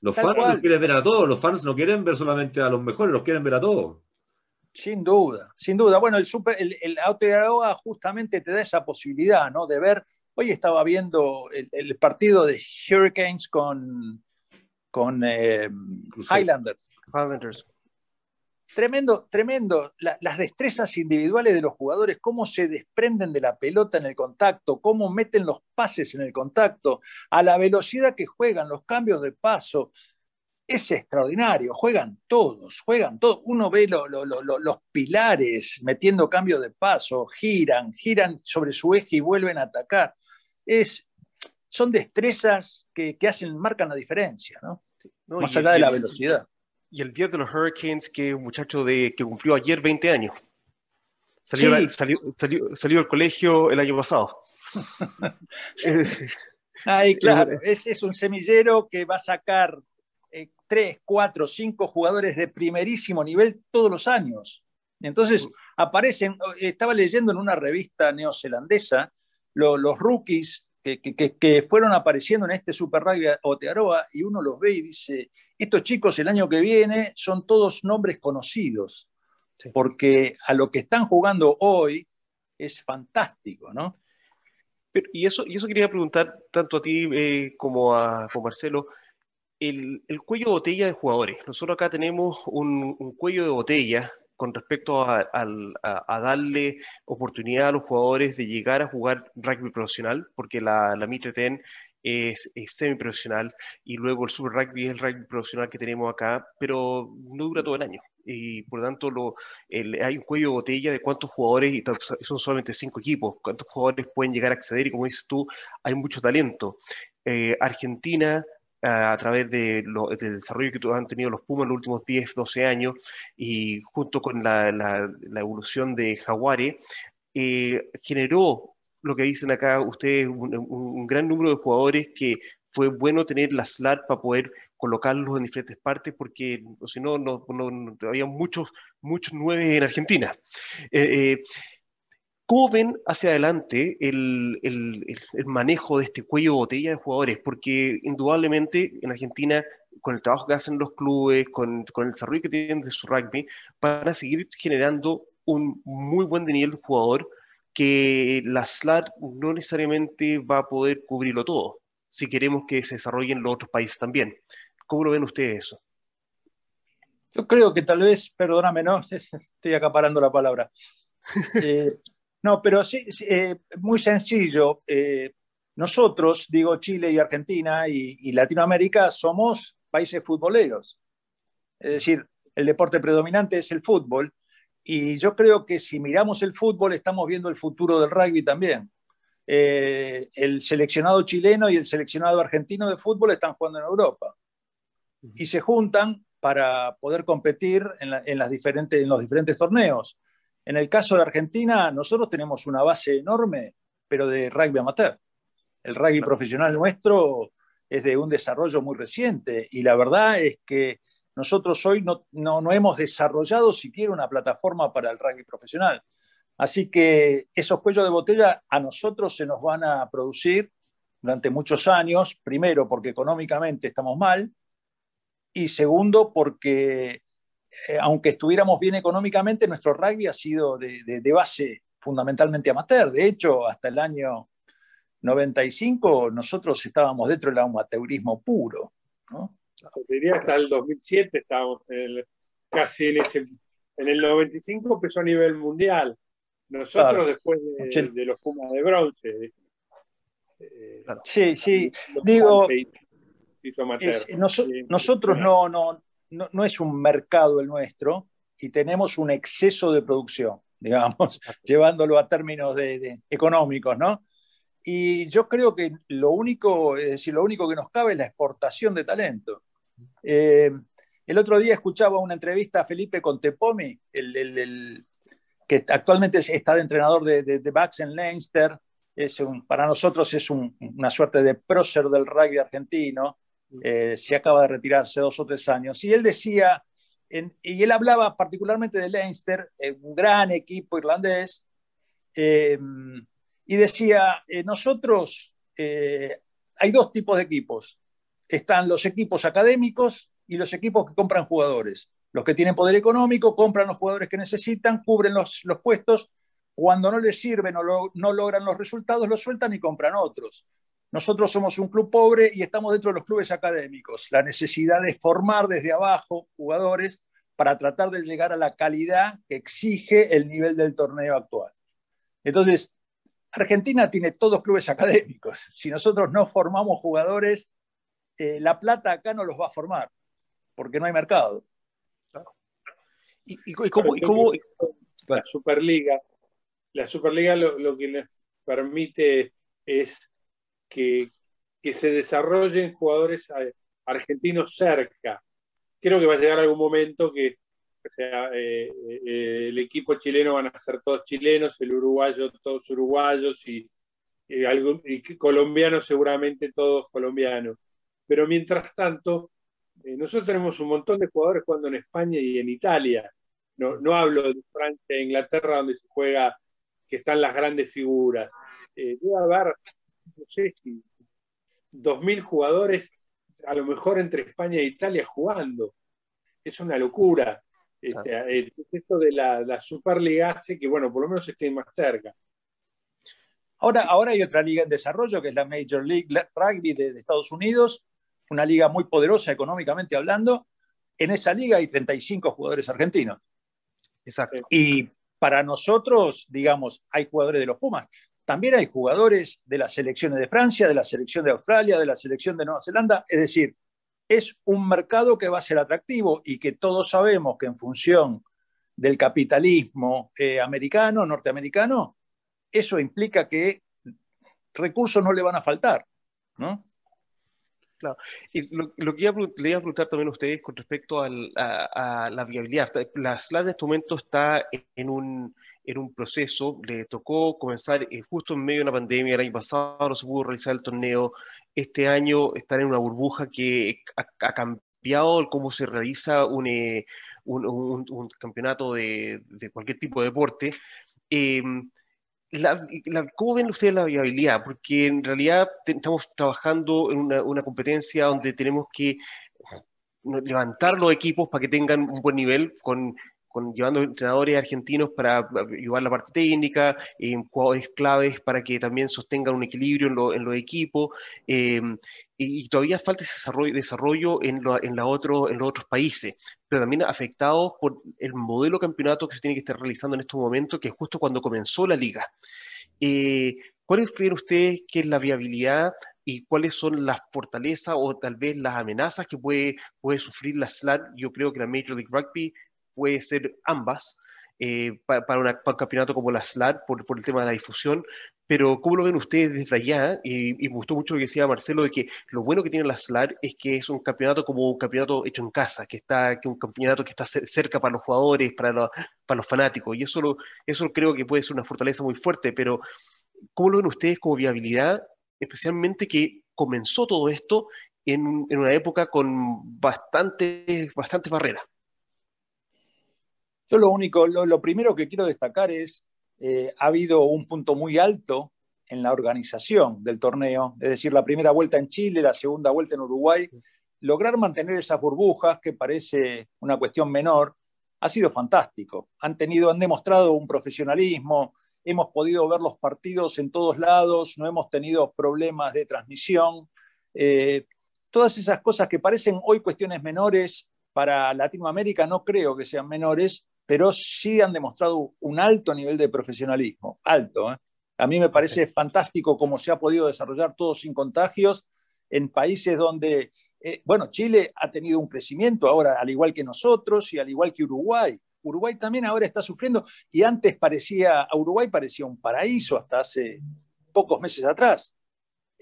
Los fans los quieren ver a todos. Los fans no quieren ver solamente a los mejores, los quieren ver a todos. Sin duda, sin duda. Bueno, el, super, el, el justamente te da esa posibilidad, ¿no? De ver. Hoy estaba viendo el, partido de Hurricanes con, con eh, Highlanders. Highlanders. Tremendo, tremendo. las destrezas individuales de los jugadores, cómo se desprenden de la pelota en el contacto, cómo meten los pases en el contacto, a la velocidad que juegan, los cambios de paso. Es extraordinario, juegan todos, juegan todos. Uno ve los pilares metiendo cambios de paso, giran, giran sobre su eje y vuelven a atacar. Es, son destrezas que, hacen, marcan la diferencia, ¿no? Más allá de la velocidad y el 10 de los Hurricanes, que un muchacho de, que cumplió ayer 20 años. Salió, salió, salió, del colegio el año pasado. (laughs) Ay, (laughs) claro, ese es un semillero que va a sacar eh, 3, 4, 5 jugadores de primerísimo nivel todos los años. Entonces aparecen, estaba leyendo en una revista neozelandesa, los rookies que, fueron apareciendo en este Super Rugby Otearoa y uno los ve y dice, estos chicos el año que viene son todos nombres conocidos, porque a lo que están jugando hoy es fantástico, ¿no? y, eso, y eso quería preguntar tanto a ti eh, como a Marcelo. el, cuello de botella de jugadores. Nosotros acá tenemos un, cuello de botella con respecto a, darle oportunidad a los jugadores de llegar a jugar rugby profesional, porque la, Mitre Ten es, semi-profesional y luego el Super Rugby es el rugby profesional que tenemos acá, pero no dura todo el año. Y por lo tanto lo, hay un cuello de botella de cuántos jugadores, y son solamente cinco equipos, cuántos jugadores pueden llegar a acceder y como dices tú, hay mucho talento. Eh, Argentina, a través de del desarrollo que han tenido los Pumas en los últimos 10, 12 años y junto con la, evolución de Jaguare, eh, generó lo que dicen acá ustedes, un, gran número de jugadores que fue bueno tener la SLAT para poder colocarlos en diferentes partes, porque si no, no, había muchos, muchos nueve en Argentina. Eh, eh, ¿Cómo ven hacia adelante el, el, el, manejo de este cuello de botella de jugadores? Porque indudablemente en Argentina, con el trabajo que hacen los clubes, con, con el desarrollo que tienen de su rugby, van a seguir generando un muy buen nivel de jugador que la SLAR no necesariamente va a poder cubrirlo todo, si queremos que se desarrollen los otros países también. ¿Cómo lo ven ustedes eso? Yo creo que tal vez, perdóname, no, (laughs) estoy acaparando la palabra. (laughs) Eh, no, pero sí, eh, muy sencillo. Eh, nosotros, digo Chile y Argentina y, Latinoamérica, somos países futboleros. Es decir, el deporte predominante es el fútbol y yo creo que si miramos el fútbol, estamos viendo el futuro del rugby también. Eh, el seleccionado chileno y el seleccionado argentino de fútbol están jugando en Europa y se juntan para poder competir en, las diferentes, en los diferentes torneos. En el caso de Argentina, nosotros tenemos una base enorme, pero de rugby amateur. El rugby profesional nuestro es de un desarrollo muy reciente y la verdad es que nosotros hoy no, no, hemos desarrollado siquiera una plataforma para el rugby profesional. Así que esos cuellos de botella a nosotros se nos van a producir durante muchos años, primero porque económicamente estamos mal y segundo porque eh, aunque estuviéramos bien económicamente, nuestro rugby ha sido de, de, base fundamentalmente amateur. De hecho, hasta el año 95 nosotros estábamos dentro del amateurismo puro. ¿no? diría hasta el 2007 estábamos casi en ese. En el 95 empezó a nivel mundial. Nosotros después de, los Pumas de bronce. Eh, sí, sí. Digo, nosotros no, no, no, no es un mercado el nuestro y tenemos un exceso de producción, (laughs) digamos, llevándolo a términos de, económicos, ¿no? Y yo creo que lo único, es decir, lo único que nos cabe es la exportación de talento. Eh, el otro día escuchaba una entrevista a Felipe Contepomi, el, que actualmente está de entrenador de, de, Backs en Leinster. Es para nosotros es una suerte de prócer del rugby argentino. Eh, se acaba de retirar hace dos o tres años. Y él decía, y él hablaba particularmente de Leinster, eh, un gran equipo irlandés, y decía, nosotros, hay dos tipos de equipos están los equipos académicos y los equipos que compran jugadores. Los que tienen poder económico compran los jugadores que necesitan, cubren los, puestos. Cuando no les sirven o no logran los resultados, los sueltan y compran otros. Nosotros somos un club pobre y estamos dentro de los clubes académicos. La necesidad de formar desde abajo jugadores para tratar de llegar a la calidad que exige el nivel del torneo actual. Entonces, Argentina tiene todos clubes académicos. Si nosotros no formamos jugadores, eh, la plata acá no los va a formar, porque no hay mercado. ¿Y, cómo, La Superliga, la Superliga lo, que les permite es que, se desarrollen jugadores eh, argentinos cerca. Creo que va a llegar algún momento que sea, eh, el equipo chileno van a ser todos chilenos, el uruguayo todos uruguayos y, y colombianos seguramente todos colombianos. Pero mientras tanto, eh, nosotros tenemos un montón de jugadores jugando en España y en Italia. No, no hablo de Francia e Inglaterra, donde se juega, que están las grandes figuras. Eh, debe haber, no sé si, 2.000 jugadores, a lo mejor entre España e Italia jugando. Es una locura. Este, el esto de la, la, Superliga hace que, bueno, por lo menos estén más cerca. Ahora, ahora hay otra liga en desarrollo, que es la Major League Rugby de Estados Unidos, una liga muy poderosa económicamente hablando. En esa liga hay 35 jugadores argentinos. Exacto. Y para nosotros, digamos, hay jugadores de los Pumas. También hay jugadores de las selecciones de Francia, de la selección de Australia, de la selección de Nueva Zelanda. Es decir, es un mercado que va a ser atractivo y que todos sabemos que en función del capitalismo eh, americano, norteamericano, eso implica que recursos no le van a faltar, ¿no? Claro. Y lo, que le iba a preguntar también a ustedes con respecto a, la viabilidad. La SLAD en este momento está en un, en un proceso, le tocó comenzar eh, justo en medio de una pandemia, el año pasado no se pudo realizar el torneo, este año están en una burbuja que ha, cambiado cómo se realiza un, eh, un, campeonato de, de, cualquier tipo de deporte. Eh, ¿Cómo ven ustedes la viabilidad? Porque en realidad estamos trabajando en una, competencia donde tenemos que levantar los equipos para que tengan un buen nivel con llevando entrenadores argentinos para llevar la parte técnica, eh, jugadores claves para que también sostengan un equilibrio en, los equipos, eh, y, todavía falta ese desarrollo, desarrollo en, en, la otro, en los otros países, pero también afectados por el modelo campeonato que se tiene que estar realizando en estos momentos, que es justo cuando comenzó la liga. Eh, ¿Cuáles creen ustedes que es la viabilidad y cuáles son las fortalezas o tal vez las amenazas que puede, puede sufrir la SLAT? Yo creo que la Major League Rugby puede ser ambas eh, para, un campeonato como la SLAT por, por, el tema de la difusión, pero ¿cómo lo ven ustedes desde allá? Y, me gustó mucho lo que decía Marcelo, de que lo bueno que tiene la SLAT es que es un campeonato como un campeonato hecho en casa, que está que un campeonato que está cerca para los jugadores, para, los fanáticos, y eso, eso creo que puede ser una fortaleza muy fuerte, pero ¿cómo lo ven ustedes como viabilidad? Especialmente que comenzó todo esto en, en una época con bastantes, bastantes barreras. Yo lo único, lo, primero que quiero destacar es, eh, ha habido un punto muy alto en la organización del torneo, es decir, la primera vuelta en Chile, la segunda vuelta en Uruguay, lograr mantener esas burbujas, que parece una cuestión menor, ha sido fantástico. Han tenido, han demostrado un profesionalismo, hemos podido ver los partidos en todos lados, no hemos tenido problemas de transmisión. Eh, todas esas cosas que parecen hoy cuestiones menores para Latinoamérica no creo que sean menores, pero sí han demostrado un alto nivel de profesionalismo, alto. ¿eh? A mí me parece fantástico cómo se ha podido desarrollar todo sin contagios en países donde, eh, bueno, Chile ha tenido un crecimiento ahora, al igual que nosotros y al igual que Uruguay. Uruguay también ahora está sufriendo y antes parecía, a Uruguay parecía un paraíso hasta hace pocos meses atrás.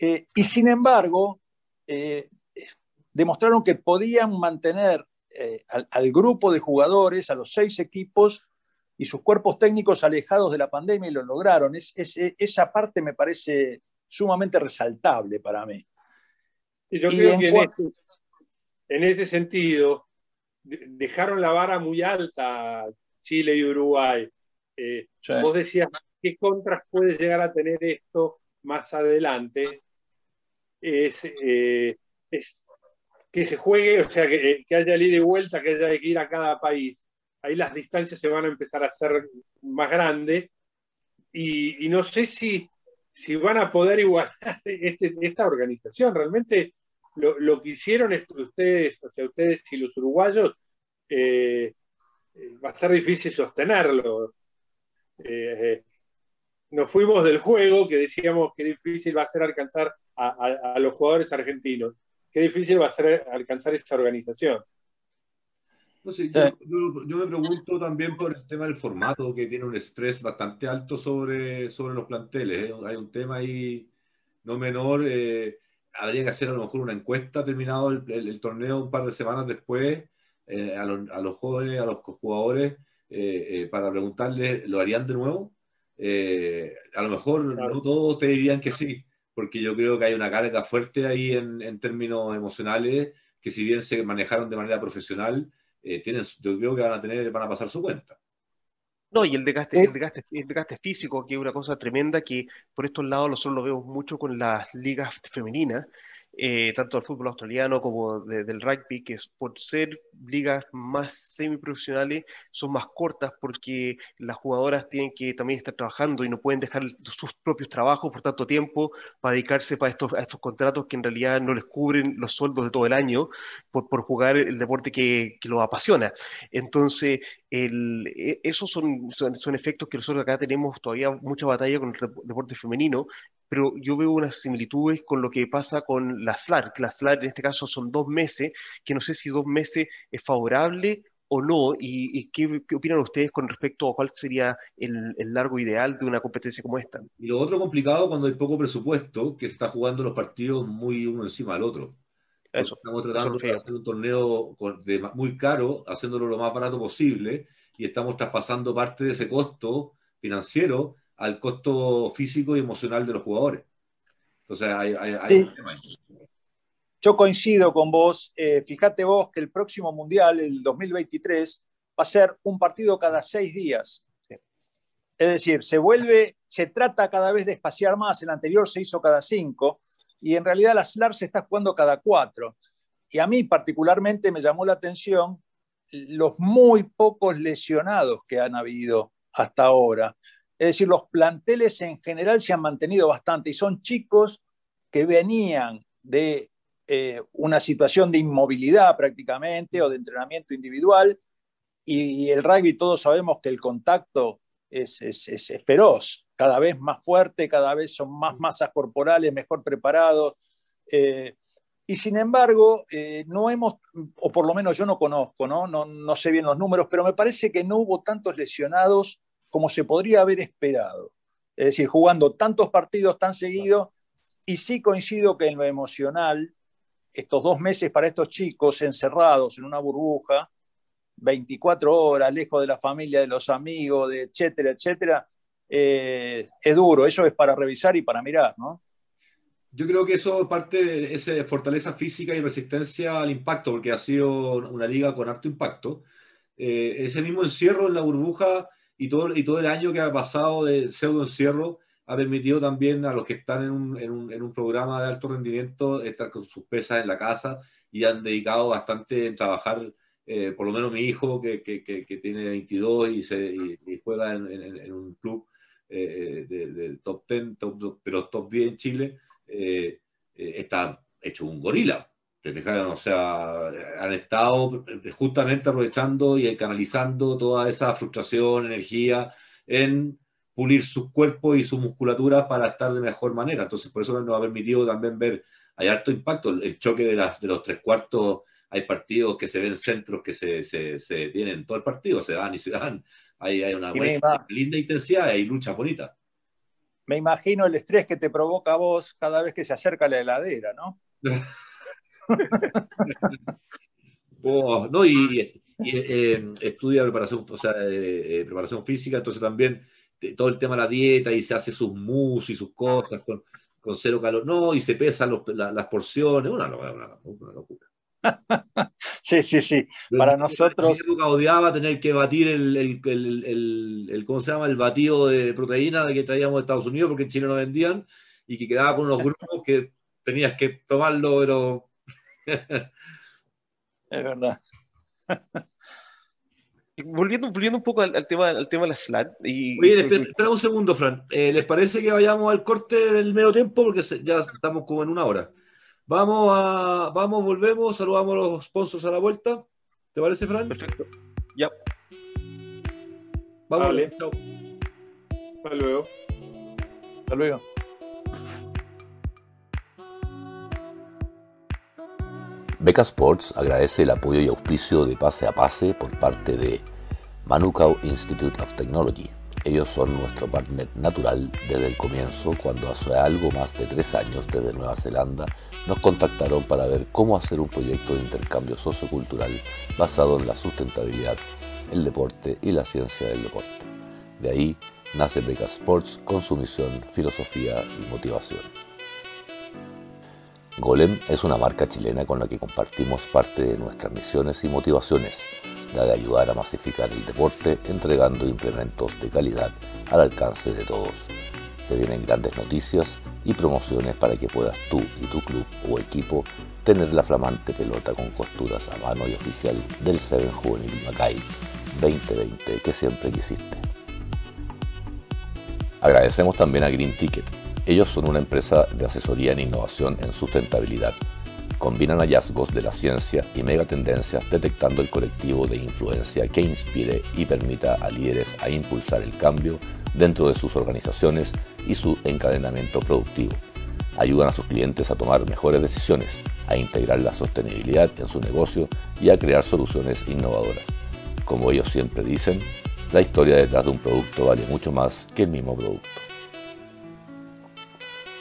Eh, y sin embargo, demostraron que podían mantener eh, al, grupo de jugadores, a los seis equipos y sus cuerpos técnicos alejados de la pandemia y lo lograron. Es, esa parte me parece sumamente resaltable para mí. Y yo creo que en, ese sentido dejaron la vara muy alta Chile y Uruguay. Eh, vos decías, ¿qué contras puede llegar a tener esto más adelante? Es, eh, es que se juegue, o sea, que, haya ida y vuelta, que haya que ir a cada país. Ahí las distancias se van a empezar a hacer más grandes y, no sé si, si van a poder igualar (laughs) este, esta organización. Realmente lo, que hicieron ustedes, o sea, ustedes y los uruguayos, eh, va a ser difícil sostenerlo. Eh, nos fuimos del juego que decíamos que difícil va a ser alcanzar a los jugadores argentinos qué difícil va a ser alcanzar esa organización. No sé, yo, me pregunto también por el tema del formato, que tiene un estrés bastante alto sobre, sobre los planteles. ¿eh? Hay un tema ahí no menor. Eh, habría que hacer a lo mejor una encuesta terminado el, torneo un par de semanas después eh, a, los, jóvenes, a los jugadores, para preguntarles, ¿lo harían de nuevo? a lo mejor no todos te dirían que sí, porque yo creo que hay una carga fuerte ahí en, términos emocionales, que si bien se manejaron de manera profesional, eh, tienen, yo creo que van a tener, van a pasar su cuenta. No, y el desgaste, el desgaste, el desgaste físico, que es una cosa tremenda que por estos lados nosotros lo vemos mucho con las ligas femeninas, eh, tanto del fútbol australiano como del rugby, que por ser ligas más semiprofesionales son más cortas porque las jugadoras tienen que también estar trabajando y no pueden dejar sus propios trabajos por tanto tiempo para dedicarse para estos, a estos contratos que en realidad no les cubren los sueldos de todo el año por, por jugar el deporte que, que los apasiona. Entonces, el, e, esos son, son, efectos que nosotros acá tenemos todavía mucha batalla con el deporte femenino, pero yo veo unas similitudes con lo que pasa con la SLAR, la SLAR en este caso son dos meses, que no sé si dos meses es favorable o no, y, qué, opinan ustedes con respecto a cuál sería el, largo ideal de una competencia como esta. Y lo otro complicado cuando hay poco presupuesto, que se está jugando los partidos muy uno encima del otro. Eso, estamos tratando de hacer un torneo muy caro, haciéndolo lo más barato posible, y estamos traspasando parte de ese costo financiero al costo físico y emocional de los jugadores. Entonces, hay, hay, Yo coincido con vos. Eh, fíjate vos que el próximo Mundial, el 2023, va a ser un partido cada seis días. Es decir, se vuelve, se trata cada vez de espaciar más. El anterior se hizo cada cinco y en realidad la SLAR se está jugando cada cuatro. Y a mí particularmente me llamó la atención los muy pocos lesionados que han habido hasta ahora. Es decir, los planteles en general se han mantenido bastante y son chicos que venían de eh, una situación de inmovilidad prácticamente o de entrenamiento individual y, el rugby todos sabemos que el contacto es, es, feroz, cada vez más fuerte, cada vez son más masas corporales, mejor preparados. Eh, y sin embargo, eh, no hemos, o por lo menos yo no conozco, ¿no? No, no sé bien los números, pero me parece que no hubo tantos lesionados como se podría haber esperado. Es decir, jugando tantos partidos tan seguidos, y sí coincido que en lo emocional, estos dos meses para estos chicos encerrados en una burbuja, 24 horas, lejos de la familia, de los amigos, de etcétera, etcétera, eh, es duro. Eso es para revisar y para mirar, ¿no? Yo creo que eso parte de esa fortaleza física y resistencia al impacto, porque ha sido una liga con alto impacto. Eh, ese mismo encierro en la burbuja y todo, y todo el año que ha pasado de pseudo encierro ha permitido también a los que están en un, en un, en un programa de alto rendimiento estar con sus pesas en la casa y han dedicado bastante en trabajar, eh, por lo menos mi hijo que, que, que, tiene 22 y, se, juega en, en, un club eh, de, top 10, pero top 10 en Chile, eh, está hecho un gorila. O sea, han estado justamente aprovechando y canalizando toda esa frustración, energía en pulir sus cuerpos y su musculatura para estar de mejor manera. Entonces, por eso nos ha permitido también ver, hay alto impacto, el choque de, las, de los tres cuartos, hay partidos que se ven centros que se, se, se tienen todo el partido, se dan y se dan, hay, hay una linda intensidad y hay luchas bonitas. Me imagino el estrés que te provoca a vos cada vez que se acerca la heladera, ¿no? (laughs) Oh, no, y, eh, estudia preparación, o sea, eh, preparación física, entonces también todo el tema de la dieta y se hace sus mus y sus cosas con, con cero calor, no, y se pesan las porciones, una, locura. (laughs) sí, sí, sí. Para nosotros. Yo odiaba tener que batir el, el, el, el, ¿cómo se llama? El batido de proteína que traíamos de Estados Unidos porque en Chile no vendían y que quedaba con unos (laughs) grupos que tenías que tomarlo, pero (laughs) es verdad. (laughs) Volviendo, volviendo un poco al, tema, al tema de la SLAT. Y... Oye, espera, un segundo, Fran. Eh, ¿Les parece que vayamos al corte del medio tiempo? Porque ya estamos como en una hora. Vamos a, vamos, volvemos, saludamos a los sponsors a la vuelta. ¿Te parece, Fran? Perfecto. Ya. Vamos, vale. chao. Hasta luego. Hasta luego. Beca Sports agradece el apoyo y auspicio de Pase a Pase por parte de Manukau Institute of Technology. Ellos son nuestro partner natural desde el comienzo, cuando hace algo más de tres años desde Nueva Zelanda nos contactaron para ver cómo hacer un proyecto de intercambio sociocultural basado en la sustentabilidad, el deporte y la ciencia del deporte. De ahí nace Beca Sports con su misión, filosofía y motivación. Golem es una marca chilena con la que compartimos parte de nuestras misiones y motivaciones, la de ayudar a masificar el deporte entregando implementos de calidad al alcance de todos. Se vienen grandes noticias y promociones para que puedas tú y tu club o equipo tener la flamante pelota con costuras a mano y oficial del Seven Juvenil Macay 2020 que siempre quisiste. Agradecemos también a Green Ticket. Ellos son una empresa de asesoría en innovación en sustentabilidad. Combinan hallazgos de la ciencia y megatendencias detectando el colectivo de influencia que inspire y permita a líderes a impulsar el cambio dentro de sus organizaciones y su encadenamiento productivo. Ayudan a sus clientes a tomar mejores decisiones, a integrar la sostenibilidad en su negocio y a crear soluciones innovadoras. Como ellos siempre dicen, la historia detrás de un producto vale mucho más que el mismo producto.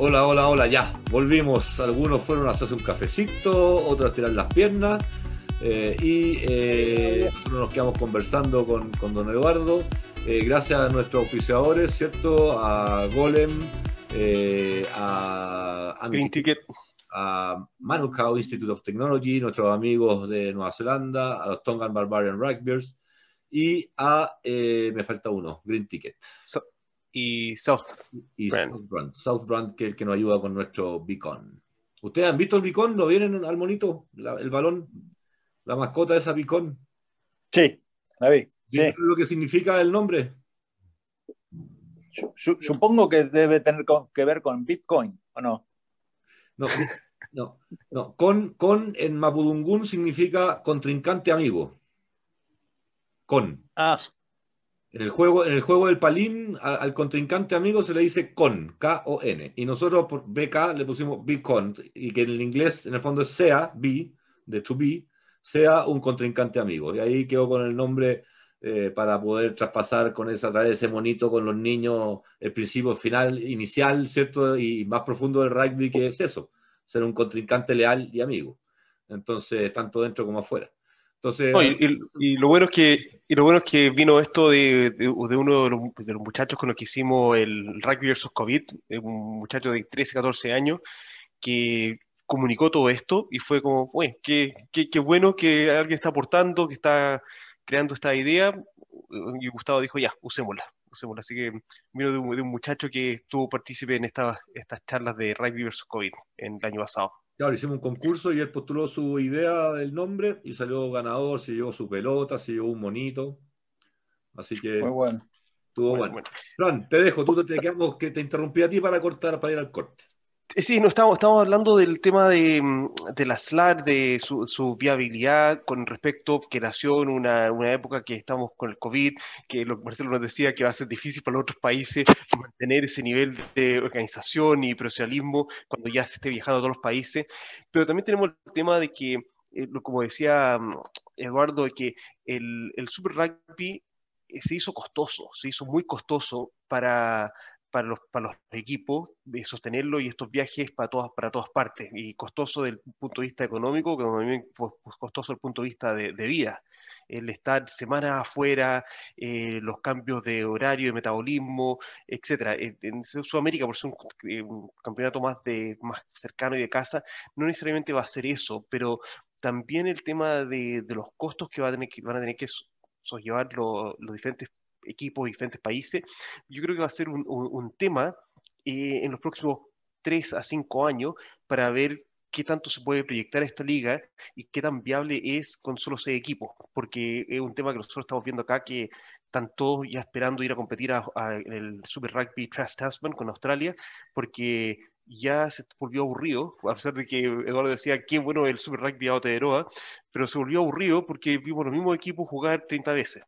Hola, hola, hola, ya, volvimos. Algunos fueron a hacerse un cafecito, otros a tirar las piernas. Eh, y eh, nosotros nos quedamos conversando con, con don Eduardo. Eh, gracias a nuestros auspiciadores, ¿cierto? A Golem, a, a Green Ticket a Manukau Institute of Technology, nuestros amigos de Nueva Zelanda, a los Tongan Barbarian Rugbyers y a, me falta uno, Green Ticket. Y South y Brand. South Brand, que es el que nos ayuda con nuestro beacon. ¿Ustedes han visto el beacon? ¿Lo vienen al monito? el balón, la mascota de esa beacon. Sí, la vi. Sí. lo que significa el nombre? Supongo que debe tener que ver con Bitcoin, ¿o no? No, no, no. Con, con en Mapudungún significa contrincante amigo. Con. Ah. En el juego, en el juego del palín, al, contrincante amigo se le dice con, K-O-N. Y nosotros por BK le pusimos be con, y que en el inglés, en el fondo sea, be, de to be, sea un contrincante amigo. Y ahí quedó con el nombre eh, para poder traspasar con esa, través de ese monito con los niños el principio final, inicial, ¿cierto? Y más profundo del rugby, que es eso, ser un contrincante leal y amigo. Entonces, tanto dentro como afuera. Entonces, y, lo bueno es que, y lo bueno es que vino esto de, de, uno de los, de los, muchachos con los que hicimos el rugby versus COVID, un muchacho de 13, 14 años, que comunicó todo esto y fue como, bueno, qué, qué, qué bueno que alguien está aportando, que está creando esta idea y Gustavo dijo, ya, usémosla. usémosla. Así que vino de un, muchacho que estuvo partícipe en estas charlas de Rugby vs. COVID en el año pasado. Claro, hicimos un concurso y él postuló su idea del nombre y salió ganador, se llevó su pelota, se llevó un monito. Así que Muy bueno. estuvo bueno. Fran, te dejo, tú te quedamos que te interrumpí a ti para cortar, para ir al corte. Sí, no, estamos, estamos hablando del tema de, mm, de la SLAR, de su, viabilidad con respecto que nació en una, una, época que estamos con el COVID, que lo, Marcelo nos decía que va a ser difícil para los otros países mantener ese nivel de organización y profesionalismo cuando ya se esté viajando a todos los países. Pero también tenemos el tema de que, eh, como decía mm, Eduardo, de que el, el Super Rugby eh, se hizo costoso, se hizo muy costoso para, para los, para los equipos de sostenerlo y estos viajes para todas, para todas partes y costoso del punto de vista económico, como también pues, costoso desde el punto de vista de, vida. El estar semanas afuera, eh, los cambios de horario, de metabolismo, etcétera. En, Sudamérica, por ser eh, un, campeonato más, de, más cercano y de casa, no necesariamente va a ser eso, pero también el tema de, de los costos que, va a tener que van a tener que llevar los diferentes equipos diferentes países, yo creo que va a ser un, un, tema eh, en los próximos tres a cinco años para ver qué tanto se puede proyectar esta liga y qué tan viable es con solo seis equipos, porque es un tema que nosotros estamos viendo acá que están todos ya esperando ir a competir a, en el Super Rugby Trans Tasman con Australia, porque ya se volvió aburrido, a pesar de que Eduardo decía qué bueno el Super Rugby a Aotearoa, pero se volvió aburrido porque vimos los mismos equipos jugar 30 veces.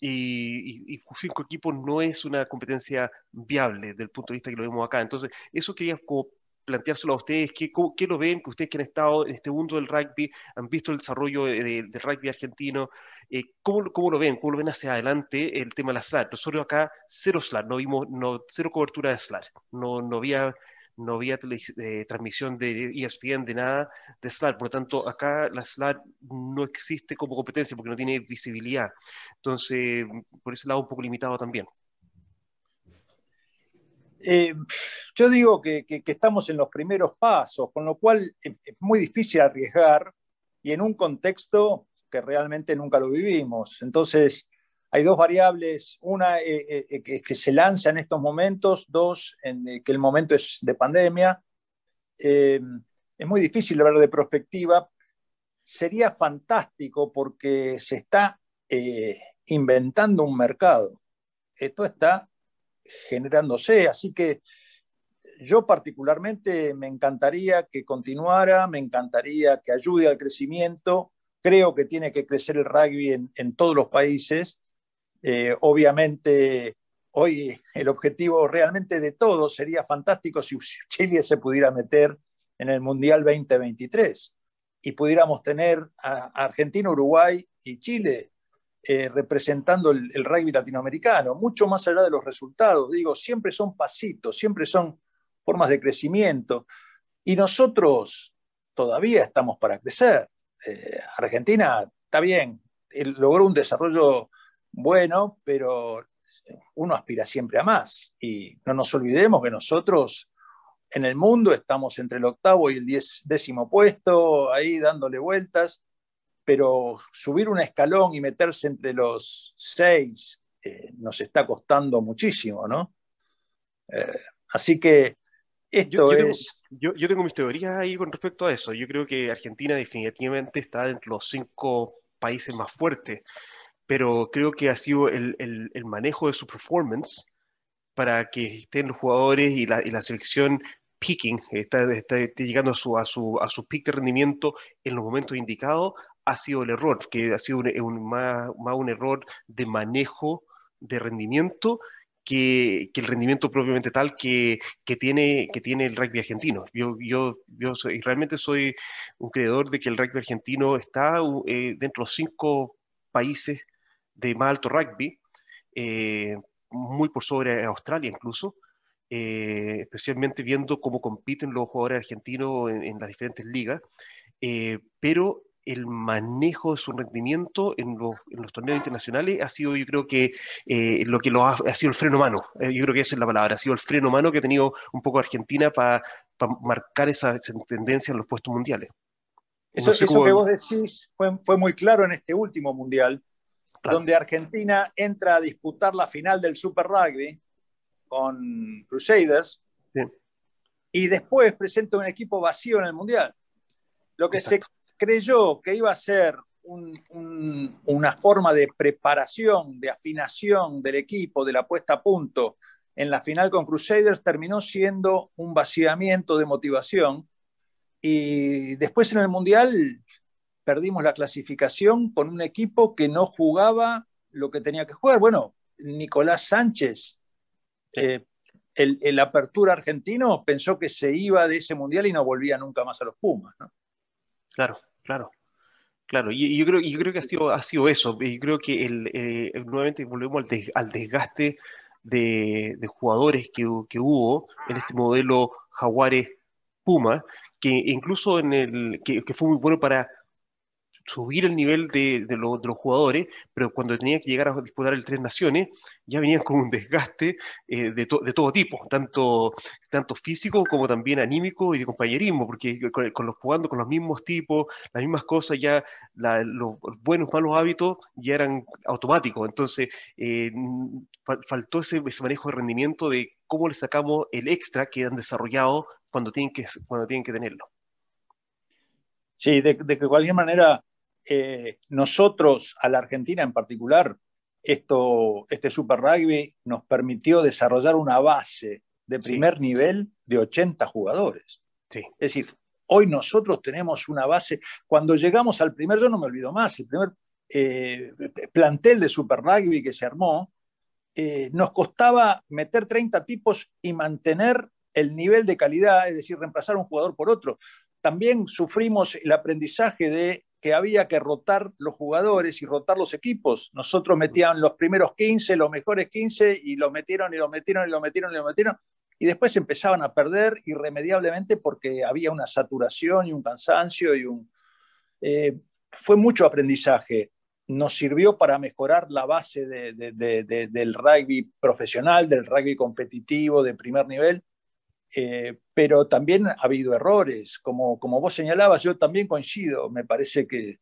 Y, cinco equipos no es una competencia viable desde el punto de vista que lo vemos acá. Entonces, eso quería como planteárselo a ustedes, ¿qué, ¿qué, lo ven? Que ustedes que han estado en este mundo del rugby, han visto el desarrollo del rugby argentino, eh, ¿cómo, ¿cómo, lo ven? ¿Cómo lo ven hacia adelante el tema de la SLAR? Nosotros acá cero SLAR, no vimos no, cero cobertura de SLAR, no, no había no había eh, transmisión de ESPN, de nada de SLAR. Por lo tanto, acá la SLAR no existe como competencia porque no tiene visibilidad. Entonces, por ese lado, un poco limitado también. Eh, yo digo que, estamos en los primeros pasos, con lo cual es, muy difícil arriesgar y en un contexto que realmente nunca lo vivimos. Entonces, hay dos variables, una eh, eh, que se lanza en estos momentos, dos, en, que el momento es de pandemia. es muy difícil hablar de perspectiva. Sería fantástico porque se está inventando un mercado. Esto está generándose. Así que yo particularmente me encantaría que continuara, me encantaría que ayude al crecimiento. Creo que tiene que crecer el rugby en, todos los países. Eh, obviamente, hoy el objetivo realmente de todos sería fantástico si (laughs) Chile se pudiera meter en el Mundial 2023 y pudiéramos tener a Argentina, Uruguay y Chile eh, representando el, rugby latinoamericano, mucho más allá de los resultados. Digo, siempre son pasitos, siempre son formas de crecimiento. Y nosotros todavía estamos para crecer. Eh, Argentina está bien, logró un desarrollo bueno, pero uno aspira siempre a más. Y no nos olvidemos que nosotros en el mundo estamos entre el octavo y el diez, décimo puesto, ahí dándole vueltas pero subir un escalón y meterse entre los seis eh, nos está costando muchísimo, ¿no? Eh, así que esto es... yo, yo, tengo mis teorías ahí con respecto a eso. Yo creo que Argentina definitivamente está entre los cinco países más fuertes, pero creo que ha sido el, el, manejo de su performance para que estén los jugadores y la, y la selección peaking, está, está, llegando a su, a, su, a su peak de rendimiento en los momentos indicados, ha sido el error, que ha sido un, más, un error de manejo de rendimiento que, que, el rendimiento propiamente tal que, que, tiene, que tiene el rugby argentino. Yo, yo, yo soy, realmente soy un creador de que el rugby argentino está eh, dentro de los cinco países de más alto rugby, eh, muy por sobre Australia incluso, eh, especialmente viendo cómo compiten los jugadores argentinos en, en las diferentes ligas. pero el manejo de su rendimiento en los, torneos internacionales ha sido, yo creo que, eh, lo que lo ha, sido el freno mano. Eh, yo creo que esa es la palabra. Ha sido el freno mano que ha tenido un poco Argentina para marcar esa, tendencia en los puestos mundiales. Eso, que vos decís fue, muy claro en este último mundial, donde Argentina entra a disputar la final del Super Rugby con Crusaders y después presenta un equipo vacío en el mundial. Lo que se creyó que iba a ser una forma de preparación, de afinación del equipo, de la puesta a punto en la final con Crusaders, terminó siendo un vaciamiento de motivación. Y después en el Mundial perdimos la clasificación con un equipo que no jugaba lo que tenía que jugar. Bueno, Nicolás Sánchez, eh, el, el, apertura argentino, pensó que se iba de ese mundial y no volvía nunca más a los Pumas. ¿no? Claro, claro. Claro, y, yo creo, yo creo que ha sido, ha sido eso. Y creo que el, eh, nuevamente volvemos al, desgaste de, jugadores que, hubo en este modelo Jaguares Puma, que incluso en el que, fue muy bueno para subir el nivel de, los jugadores, pero cuando tenía que llegar a disputar el Tres Naciones, ya venían con un desgaste eh, de, todo tipo, tanto, tanto físico como también anímico y de compañerismo, porque con, los, jugando con los mismos tipos, las mismas cosas, ya los buenos, malos hábitos ya eran automáticos. Entonces, eh, faltó ese, manejo de rendimiento de cómo le sacamos el extra que han desarrollado cuando tienen que, cuando tienen que tenerlo. Sí, de, de cualquier manera, eh, nosotros, a la Argentina en particular, esto, este Super Rugby nos permitió desarrollar una base de primer nivel de 80 jugadores. Sí. Es decir, hoy nosotros tenemos una base, cuando llegamos al primer, yo no me olvido más, el primer eh, plantel de Super Rugby que se armó, eh, nos costaba meter 30 tipos y mantener el nivel de calidad, es decir, reemplazar un jugador por otro. También sufrimos el aprendizaje de que había que rotar los jugadores y rotar los equipos. Nosotros metían los primeros 15, los mejores 15, y los metieron y los metieron y los metieron y los metieron, y después empezaban a perder irremediablemente porque había una saturación y un cansancio y un... Eh, fue mucho aprendizaje nos sirvió para mejorar la base del rugby profesional, del rugby competitivo de primer nivel, eh, pero también ha habido errores, como, como vos señalabas, yo también coincido, me parece que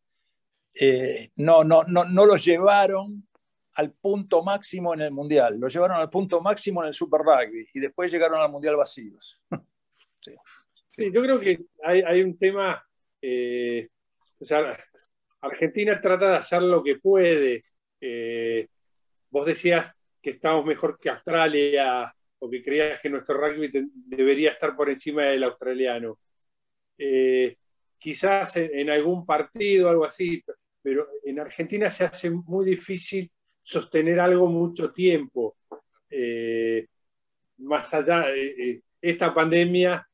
eh, no, no, no, no los llevaron al punto máximo en el Mundial, los llevaron al punto máximo en el Super Rugby y después llegaron al Mundial vacíos. (laughs) Sí, yo creo que hay, un tema, eh, o sea, Argentina trata de hacer lo que puede. Vos decías que estamos mejor que Australia o que creías que nuestro rugby debería estar por encima del australiano. Eh, quizás en, algún partido, algo así, pero en Argentina se hace muy difícil sostener algo mucho tiempo. Eh, más allá, de esta pandemia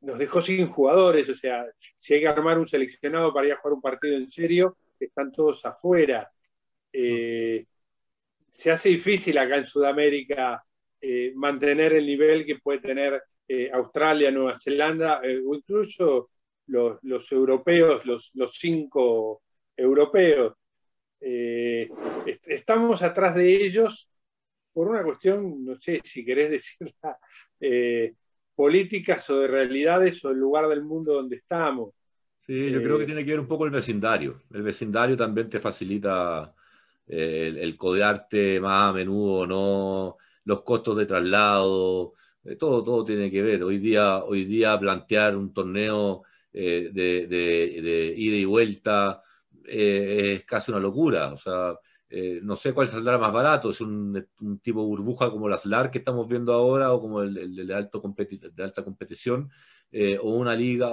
nos dejó sin jugadores, o sea, si hay que armar un seleccionado para ir a jugar un partido en serio, están todos afuera. Eh, se hace difícil acá en Sudamérica eh, mantener el nivel que puede tener eh, Australia, Nueva Zelanda o incluso los, europeos, los, los, cinco europeos. estamos atrás de ellos por una cuestión, no sé si querés (laughs) decirla, políticas o de realidades o el lugar del mundo donde estamos. Sí, yo creo que eh, tiene que ver un poco el vecindario. El vecindario también te facilita eh, el, codearte más a menudo no, los costos de traslado, eh, todo, todo tiene que ver. Hoy día, hoy día plantear un torneo de, de, ida y vuelta es casi una locura. O sea, eh, no sé cuál saldrá más barato, es un, tipo burbuja como las LAR que estamos viendo ahora o como el, de, alto de alta competición, eh, o una liga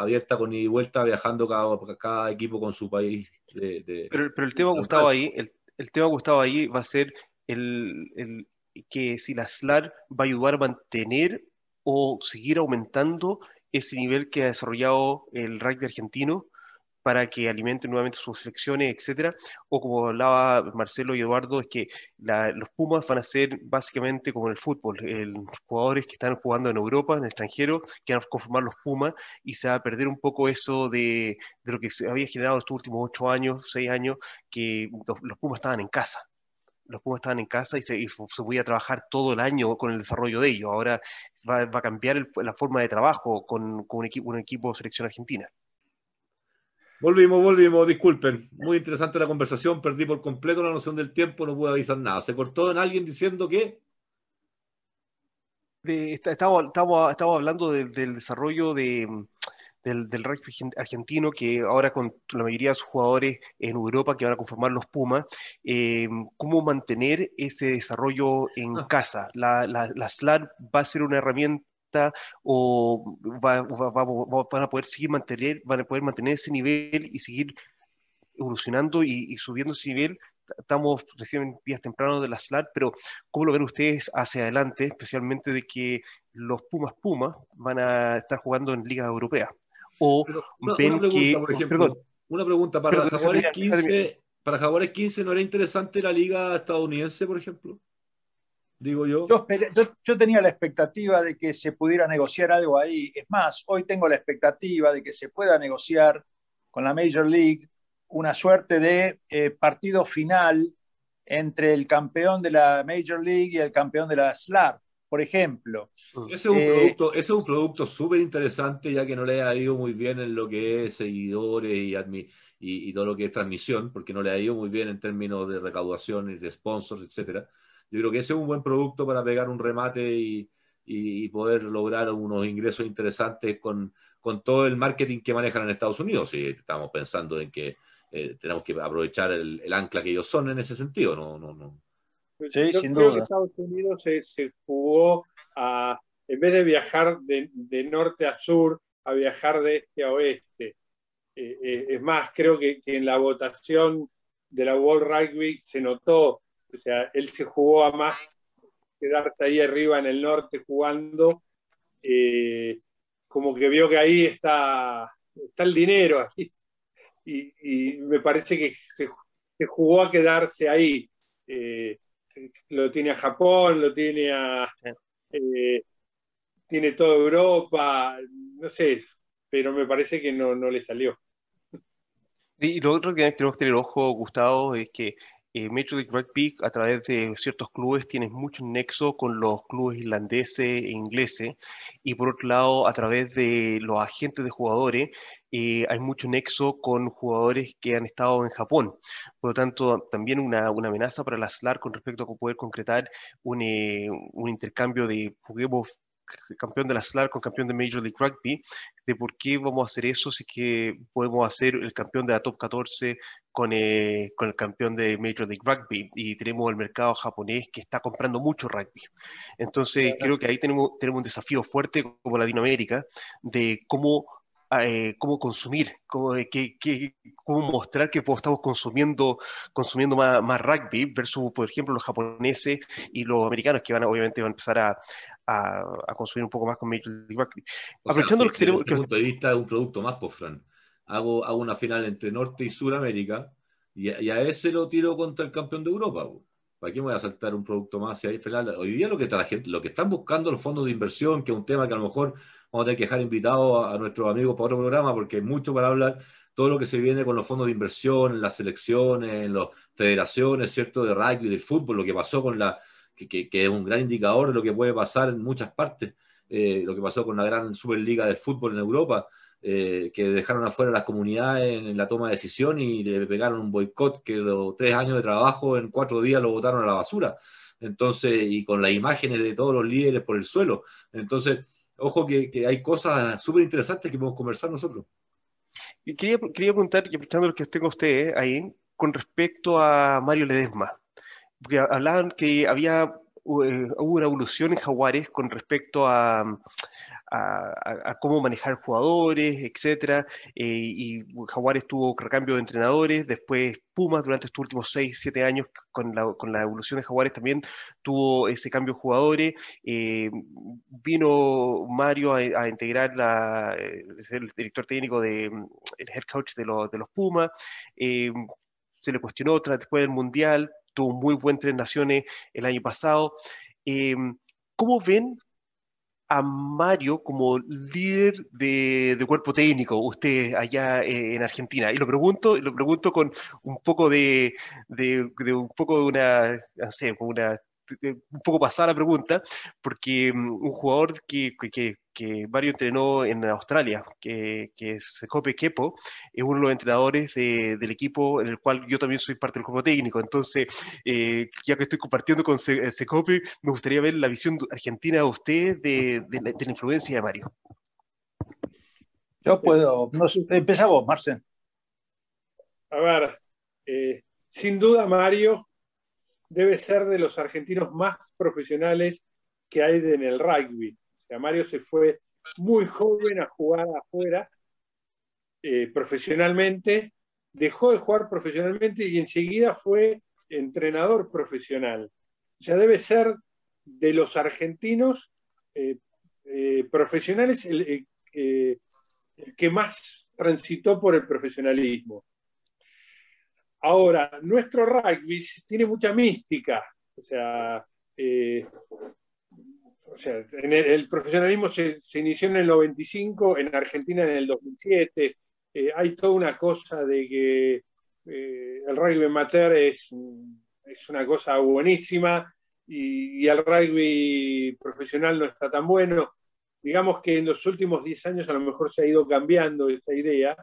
abierta con ida y vuelta viajando cada, cada equipo con su país. pero, el tema, Gustavo, ahí, el, tema, Gustavo, ahí va a ser el, que si la SLAR va a ayudar a mantener o seguir aumentando ese nivel que ha desarrollado el rugby argentino para que alimenten nuevamente sus selecciones, etcétera. O como hablaba Marcelo y Eduardo, es que los Pumas van a ser básicamente como en el fútbol, los jugadores que están jugando en Europa, en el extranjero, que van a conformar los Pumas y se va a perder un poco eso de, lo que se había generado estos últimos ocho años, seis años, que los, Pumas estaban en casa los Pumas estaban en casa y se, podía trabajar todo el año con el desarrollo de ellos. Ahora va, a cambiar la forma de trabajo con, con un, equipo, un equipo de selección argentina. Volvimos, volvimos, disculpen. Muy interesante la conversación, perdí por completo la noción del tiempo, no pude avisar nada. Se cortó en alguien diciendo que... estamos, hablando del desarrollo de, del, del, rugby argentino, que ahora con la mayoría de sus jugadores en Europa que van a conformar los Pumas, eh, cómo mantener ese desarrollo en ah. casa. La, la, la SLAR va a ser una herramienta o van a poder seguir mantener, van a poder mantener ese nivel y seguir evolucionando y, subiendo ese nivel. Estamos recién en días tempranos de la SLAR, pero ¿cómo lo ven ustedes hacia adelante, especialmente de que los Pumas Pumas van a estar jugando en ligas europeas? O ven que... una pregunta, para Jaguares 15, para Jaguares 15 no era interesante la liga estadounidense, por ejemplo digo yo. Yo, tenía la expectativa de que se pudiera negociar algo ahí. Es más, hoy tengo la expectativa de que se pueda negociar con la Major League una suerte de eh, partido final entre el campeón de la Major League y el campeón de la SLAR, por ejemplo. Ese es un eh, producto, ese es un producto súper interesante, ya que no le ha ido muy bien en lo que es seguidores y, y, y, todo lo que es transmisión, porque no le ha ido muy bien en términos de recaudación y de sponsors, etcétera. Yo creo que ese es un buen producto para pegar un remate y, poder lograr unos ingresos interesantes con, todo el marketing que manejan en Estados Unidos. Y estamos pensando en que eh, tenemos que aprovechar el, ancla que ellos son en ese sentido. No, no, no, Sí, sin duda. Estados Unidos se, jugó a, en vez de viajar de, norte a sur, a viajar de este a oeste. Eh, eh, es más, creo que, en la votación de la World Rugby se notó, o sea, él se jugó a más quedarse ahí arriba en el norte jugando, eh, como que vio que ahí está, está el dinero. Y, me parece que se, jugó a quedarse ahí. Eh, lo tiene a Japón, lo tiene a... Eh, tiene toda Europa, no sé, pero me parece que no, no le salió. Y lo otro que tenemos que tener ojo, Gustavo, es que eh, Major League Rugby a través de ciertos clubes tiene mucho nexo con los clubes irlandeses e ingleses y por otro lado a través de los agentes de jugadores eh, hay mucho nexo con jugadores que han estado en Japón. Por lo tanto, también una, una amenaza para la SLAR con respecto a poder concretar un, eh, un intercambio de juguemos campeón de la SLAR con campeón de Major League Rugby, de por qué vamos a hacer eso si que podemos hacer el campeón de la Top 14 con, eh, con el campeón de Major League Rugby y tenemos el mercado japonés que está comprando mucho rugby. Entonces creo que ahí tenemos, tenemos un desafío fuerte como Latinoamérica de cómo eh, cómo consumir, cómo, eh, cómo mostrar que estamos consumiendo, consumiendo más, más, rugby versus, por ejemplo, los japoneses y los americanos que van obviamente van a empezar a, a, consumir un poco más con Major League Rugby. Aprovechando lo que tenemos... Desde punto de vista, es un producto más, por Fran. Hago, hago una final entre Norte y Suramérica y, y, a ese lo tiro contra el campeón de Europa. ¿Para qué me voy a saltar un producto más? ahí, hoy día lo que, está la gente, lo que están buscando los fondos de inversión, que es un tema que a lo mejor vamos a tener que dejar invitados a, nuestros amigos para otro programa, porque hay mucho para hablar, todo lo que se viene con los fondos de inversión, las selecciones, en las federaciones, ¿cierto? De rugby, de fútbol, lo que pasó con la, que, es un gran indicador de lo que puede pasar en muchas partes, eh, lo que pasó con la gran Superliga de fútbol en Europa, eh, que dejaron afuera las comunidades en, la toma de decisión y le pegaron un boicot que los tres años de trabajo en cuatro días lo botaron a la basura. Entonces, y con las imágenes de todos los líderes por el suelo. Entonces, ojo que, hay cosas súper interesantes que podemos conversar nosotros. Y quería, quería preguntar, y aprovechando lo que tengo usted ahí, con respecto a Mario Ledesma, porque hablaban que había eh, hubo una evolución en Jaguares con respecto a, a, cómo manejar jugadores, etcétera. Eh, y Jaguares tuvo recambio de entrenadores, después Pumas durante estos últimos 6, 7 años con la, con la, evolución de Jaguares también tuvo ese cambio de jugadores. Eh, vino Mario a, integrar la, eh, el director técnico de el head coach de, de los Pumas. se le cuestionó otra después del Mundial, tuvo muy buen tres naciones el año pasado. ¿Cómo ven a Mario como líder de, cuerpo técnico, usted allá eh, en Argentina. Y lo pregunto, lo pregunto con un poco de, de, un poco de una, no sé, una un poco pasada la pregunta, porque mm, un jugador que, que, que Mario entrenó en Australia, que, que es Secope Kepo, es uno de los entrenadores del equipo en el cual yo también soy parte del grupo técnico. Entonces, eh, ya que estoy compartiendo con Secope, me gustaría ver la visión argentina de usted de, la, influencia de Mario. Yo puedo. No, empezamos, Marcel. A ver, eh, sin duda Mario debe ser de los argentinos más profesionales que hay en el rugby. Mario se fue muy joven a jugar afuera eh, profesionalmente, dejó de jugar profesionalmente y enseguida fue entrenador profesional. O sea, debe ser de los argentinos eh, eh, profesionales el, que más transitó por el profesionalismo. Ahora, nuestro rugby tiene mucha mística. O sea, el, profesionalismo se, inició en el 95, en Argentina en el 2007. Eh, hay toda una cosa de que eh, el rugby amateur es, es una cosa buenísima y, el rugby profesional no está tan bueno. Digamos que en los últimos 10 años a lo mejor se ha ido cambiando esa idea,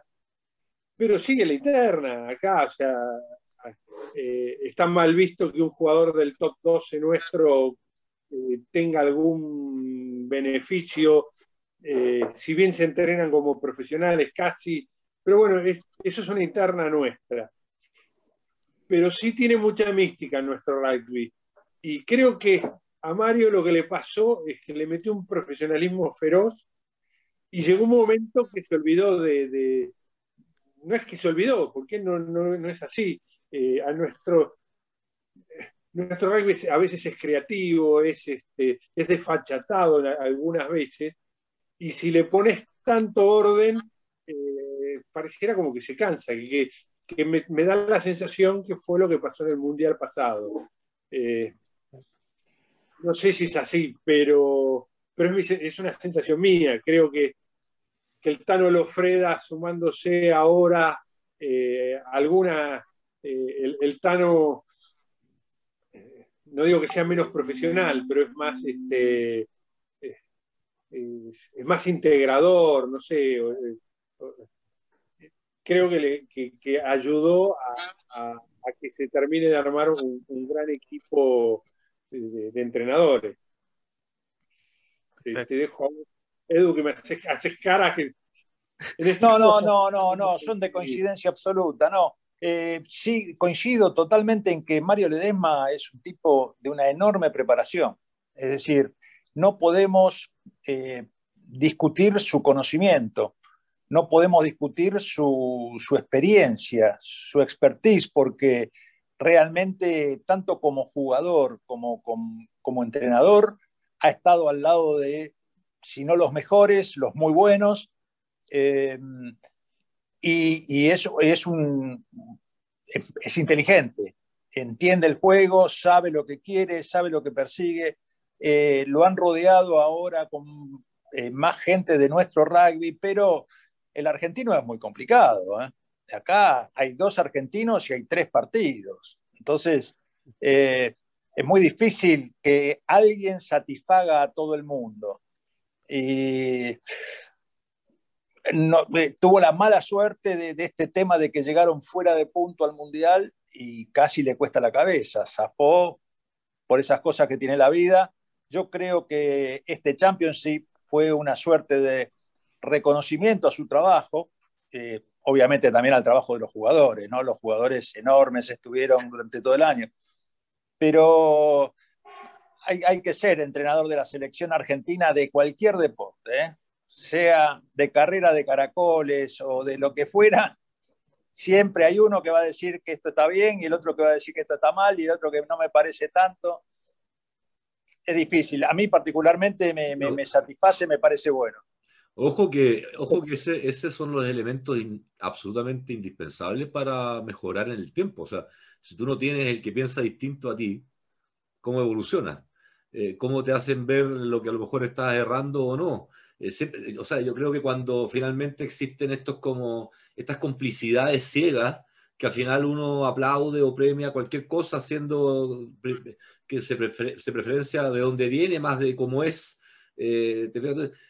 pero sigue la interna acá, o sea, eh, está mal visto que un jugador del top 12 nuestro eh, tenga algún beneficio, eh, si bien se entrenan como profesionales casi, pero bueno, eso es una interna nuestra. Pero sí tiene mucha mística nuestro rugby. y creo que a Mario lo que le pasó es que le metió un profesionalismo feroz y llegó un momento que se olvidó de... no es que se olvidó, porque no, no, es así. Eh, a nuestro, nuestro rugby a veces es creativo, es, este, es desfachatado algunas veces, y si le pones tanto orden, eh, pareciera como que se cansa, que, que me, da la sensación que fue lo que pasó en el Mundial pasado. Eh, no sé si es así, pero, pero es, una sensación mía. Creo que, el Tano Lofreda sumándose ahora eh, alguna, eh, el, Tano, no digo que sea menos profesional, pero es más, este, es, más integrador, no sé creo que, ayudó a, que se termine de armar un, gran equipo de, entrenadores. Te, dejo, Edu, que me haces, haces cara. Este no, no, no, no, no, son de coincidencia absoluta, no. Eh, sí, coincido totalmente en que Mario Ledesma es un tipo de una enorme preparación. Es decir, no podemos eh, discutir su conocimiento no podemos discutir su, experiencia, su expertise, porque realmente, tanto como jugador como, como, entrenador, ha estado al lado de, si no los mejores, los muy buenos. Eh, y, eso es, un, es, inteligente, entiende el juego, sabe lo que quiere, sabe lo que persigue. Eh, lo han rodeado ahora con eh, más gente de nuestro rugby, pero el argentino es muy complicado. ¿eh? Acá hay dos argentinos y hay tres partidos. Entonces, es muy difícil que alguien satisfaga a todo el mundo. Y eh, tuvo la mala suerte de, este tema de que llegaron fuera de punto al Mundial y casi le cuesta la cabeza. Zafó por esas cosas que tiene la vida. Yo creo que este Championship fue una suerte de reconocimiento a su trabajo, eh, obviamente también al trabajo de los jugadores, ¿no? Los jugadores enormes estuvieron durante todo el año. Pero hay, que ser entrenador de la selección argentina de cualquier deporte, ¿eh? Sea de carrera de caracoles o de lo que fuera, siempre hay uno que va a decir que esto está bien y el otro que va a decir que esto está mal y el otro que no me parece tanto. Es difícil. A mí particularmente me, me satisface, me parece bueno. Ojo que, ojo que ese, esos son los elementos absolutamente indispensables para mejorar en el tiempo. O sea, si tú no tienes el que piensa distinto a ti, ¿cómo evoluciona? Eh, ¿Cómo te hacen ver lo que a lo mejor estás errando o no? Eh, o sea, yo creo que cuando finalmente existen estos como, estas complicidades ciegas, que al final uno aplaude o premia cualquier cosa haciendo que se, se preferencia de dónde viene más de cómo es, eh,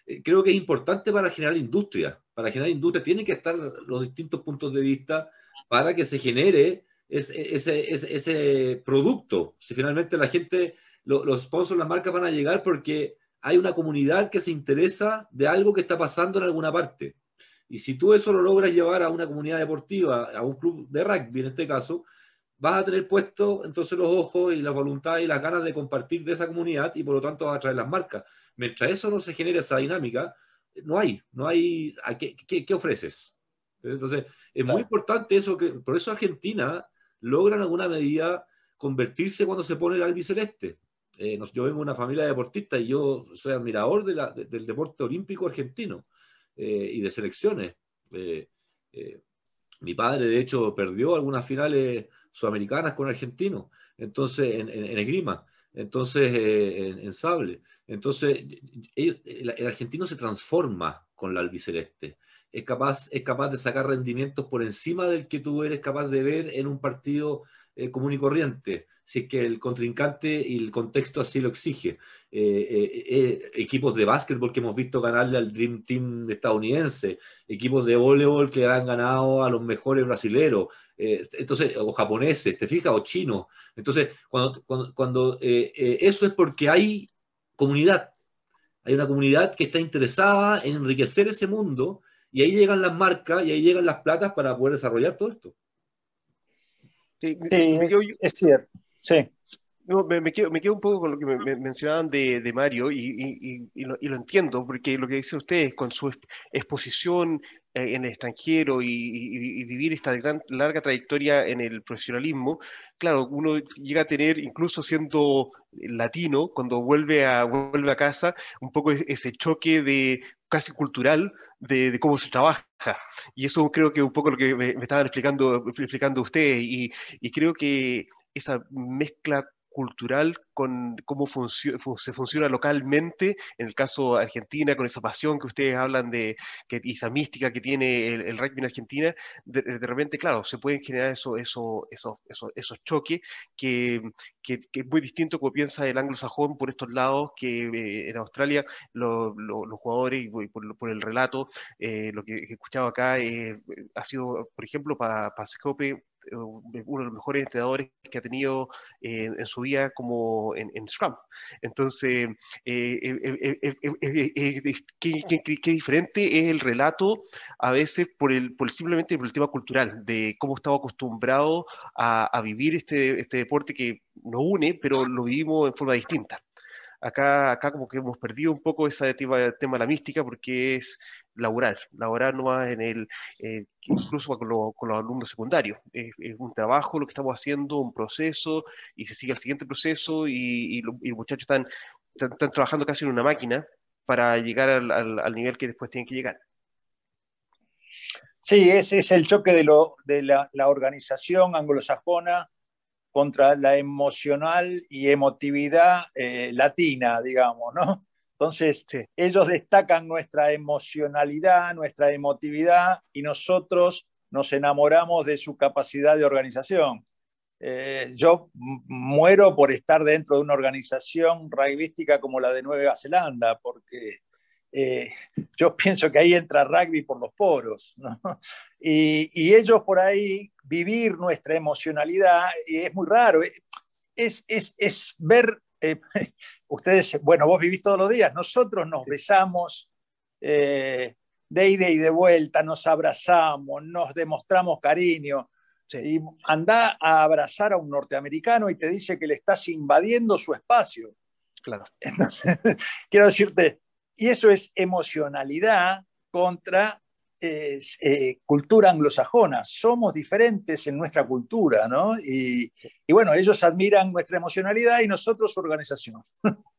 eh, creo que es importante para generar industria. Para generar industria tienen que estar los distintos puntos de vista para que se genere ese, ese, ese, producto. Si finalmente la gente, los sponsors, las marcas van a llegar porque hay una comunidad que se interesa de algo que está pasando en alguna parte. Y si tú eso lo logras llevar a una comunidad deportiva, a un club de rugby en este caso, vas a tener puesto entonces los ojos y la voluntad y las ganas de compartir de esa comunidad y por lo tanto vas a traer las marcas. Mientras eso no se genere esa dinámica, no hay, no hay, ¿qué, qué, ofreces? Entonces, es muy importante eso, que por eso Argentina logra en alguna medida convertirse cuando se pone el albiceleste. Eh, yo vengo de una familia de deportistas y yo soy admirador de la, del deporte olímpico argentino eh, y de selecciones. Eh, mi padre, de hecho, perdió algunas finales sudamericanas con argentinos, entonces en, en, esgrima, entonces en, sable. Entonces, el, argentino se transforma con la albiceleste. Es capaz, es capaz de sacar rendimientos por encima del que tú eres capaz de ver en un partido eh, común y corriente, si es que el contrincante y el contexto así lo exige. Eh, eh, equipos de básquetbol que hemos visto ganarle al Dream Team estadounidense, equipos de voleibol que han ganado a los mejores brasileros, entonces, o japoneses, ¿te fijas? O chinos. Entonces, cuando, cuando eso es porque hay comunidad. Hay una comunidad que está interesada en enriquecer ese mundo y ahí llegan las marcas y ahí llegan las platas para poder desarrollar todo esto. Sí, es, cierto. Sí. me, quedo, me, quedo, un poco con lo que me, mencionaban de, de Mario y, y, lo, y, lo, entiendo, porque lo que dicen ustedes con su exposición eh, en el extranjero y, vivir esta gran, larga trayectoria en el profesionalismo, claro, uno llega a tener, incluso siendo latino, cuando vuelve a, vuelve a casa, un poco ese choque de casi cultural de, cómo se trabaja. Y eso creo que un poco lo que me, me estaban explicando, explicando ustedes. Y creo que esa mezcla cultural con cómo se funciona localmente, en el caso de Argentina, con esa pasión que ustedes hablan de, que, esa mística que tiene el, rugby en Argentina, de, repente, claro, se pueden generar eso, eso, eso, esos choques que, que, es muy distinto como piensa el anglosajón por estos lados, que eh, en Australia los jugadores, y por, el relato, eh, lo que, escuchaba acá, eh, ha sido, por ejemplo, para pa uno de los mejores entrenadores que ha tenido en su vida como en, Scrum. Entonces, qué, diferente es el relato a veces por el, por simplemente por el tema cultural, de cómo estamos acostumbrados a, a vivir este, este deporte que nos une, pero lo vivimos en forma distinta. Acá, acá como que hemos perdido un poco ese tema, tema de la mística porque es laboral, laborar nomás en el, eh, incluso con, los alumnos secundarios. Es, un trabajo lo que estamos haciendo, un proceso, y se sigue el siguiente proceso y, los muchachos están, están, trabajando casi en una máquina para llegar al, nivel que después tienen que llegar. Sí, ese es el choque de, lo, de la, la organización anglosajona contra la emocional y emotividad eh, latina, digamos, ¿no? Entonces, ellos destacan nuestra emocionalidad, nuestra emotividad, y nosotros nos enamoramos de su capacidad de organización. Eh, yo muero por estar dentro de una organización rugbyística como la de Nueva Zelanda, porque eh, yo (laughs) pienso que ahí entra rugby por los poros, ¿no? (laughs) y, ellos por ahí vivir nuestra emocionalidad y es muy raro. Es, es, es ver, eh, (laughs) ustedes, bueno, vos vivís todos los días, nosotros nos besamos eh, de ida y de vuelta, nos abrazamos, nos demostramos cariño. Y anda a abrazar a un norteamericano y te dice que le estás invadiendo su espacio. Claro. (laughs) Entonces, (laughs) quiero decirte, y eso es emocionalidad contra eh, cultura anglosajona. Somos diferentes en nuestra cultura, ¿no? Y, bueno, ellos admiran nuestra emocionalidad y nosotros su organización. (laughs)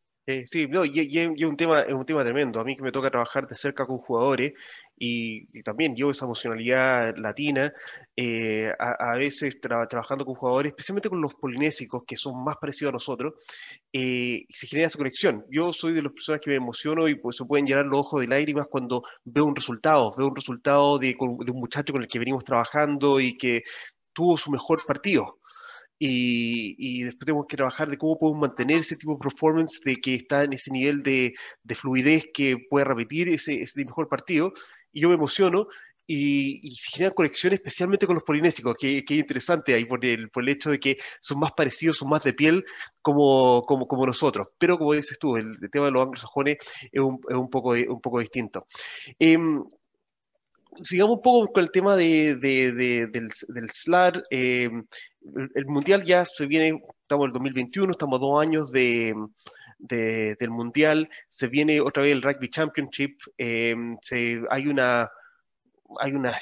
sí, no, y, es un tema, es un tema tremendo. A mí que me toca trabajar de cerca con jugadores y, también yo esa emocionalidad latina, eh, a, veces trabajando con jugadores, especialmente con los polinésicos, que son más parecidos a nosotros, eh, se genera esa conexión. Yo soy de las personas que me emociono y pues, se pueden llenar los ojos de lágrimas cuando veo un resultado, veo un resultado de, de un muchacho con el que venimos trabajando y que tuvo su mejor partido. Y, después tenemos que trabajar de cómo podemos mantener ese tipo de performance, de que está en ese nivel de, de fluidez que puede repetir ese, ese mejor partido y yo me emociono y, se generan conexiones especialmente con los polinésicos, que, es interesante ahí por el, por el hecho de que son más parecidos, son más de piel como, como, como nosotros. Pero como dices tú, el, tema de los anglosajones es un, es un, poco, un poco distinto. Em, sigamos un poco con el tema de, de, del, del SLAR. Em, el, Mundial ya se viene, estamos en el 2021, estamos dos años de del Mundial, se viene otra vez el Rugby Championship, em, se, hay una, hay una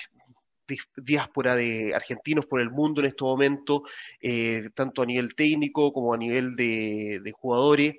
diáspora de argentinos por el mundo en este momento, eh, tanto a nivel técnico como a nivel de, jugadores.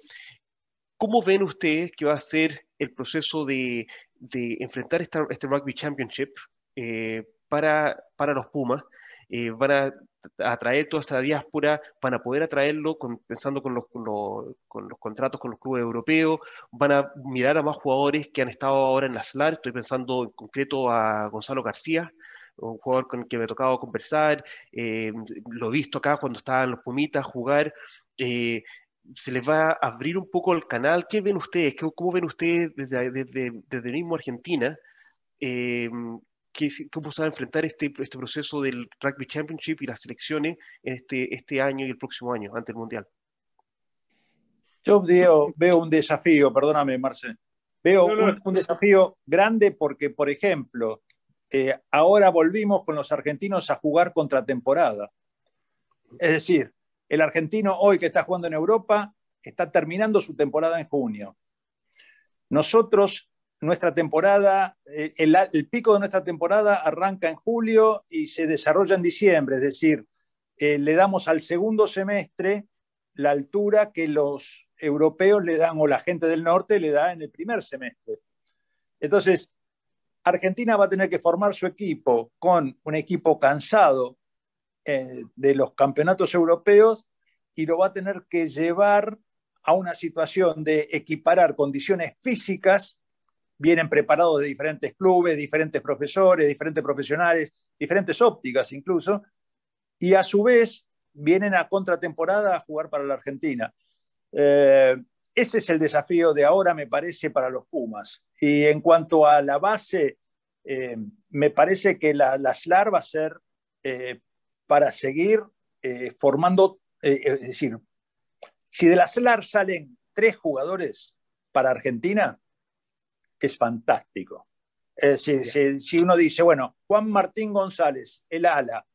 ¿Cómo ven ustedes que va a ser el proceso de, enfrentar este Rugby Championship eh, para, para los Pumas? Eh, van a atraer toda esta diáspora, van a poder atraerlo pensando con los, con, los, contratos con los clubes europeos, van a mirar a más jugadores que han estado ahora en la SLAR, estoy pensando en concreto a Gonzalo García, un jugador con el que me ha tocado conversar, eh, lo he visto acá cuando estaban los Pumitas jugar, eh, se les va a abrir un poco el canal, ¿qué ven ustedes? ¿Cómo ven ustedes desde, desde, desde mismo Argentina? Eh, cómo se va a enfrentar este, este proceso del Rugby Championship y las selecciones este, este año y el próximo año, ante el Mundial. Yo veo, un desafío, perdóname, Marcel. Veo Un, desafío grande porque, por ejemplo, eh, ahora volvimos con los argentinos a jugar contra temporada. Es decir, El argentino hoy que está jugando en Europa está terminando su temporada en junio. Nosotros, nuestra temporada, eh, el, pico de nuestra temporada arranca en julio y se desarrolla en diciembre, es decir, eh, le damos al segundo semestre la altura que los europeos le dan o la gente del norte le da en el primer semestre. Entonces, Argentina va a tener que formar su equipo con un equipo cansado eh, de los campeonatos europeos y lo va a tener que llevar a una situación de equiparar condiciones físicas, vienen preparados de diferentes clubes, diferentes profesores, diferentes profesionales, diferentes ópticas incluso, y a su vez vienen a contratemporada a jugar para la Argentina. Eh, ese es el desafío de ahora, me parece, para los Pumas. Y en cuanto a la base, eh, me parece que la, la, SLAR va a ser eh, para seguir formando, es decir, si de la SLAR salen tres jugadores para Argentina, es fantástico. Es decir, si, uno dice, bueno, Juan Martín González, el ala,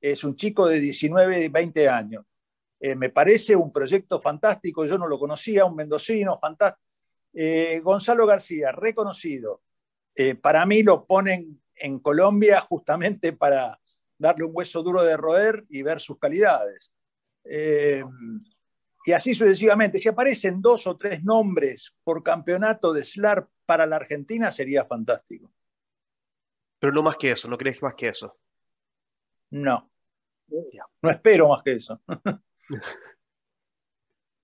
es un chico de 19, 20 años. Eh, me parece un proyecto fantástico, yo no lo conocía, un mendocino fantástico. Eh, Gonzalo García, reconocido. Eh, para mí lo ponen en Colombia justamente para darle un hueso duro de roer y ver sus calidades y así sucesivamente. Si aparecen dos o tres nombres por campeonato de SLAR para la Argentina, sería fantástico. Pero no más que eso, ¿no crees más que eso? No. No espero más que eso. (laughs)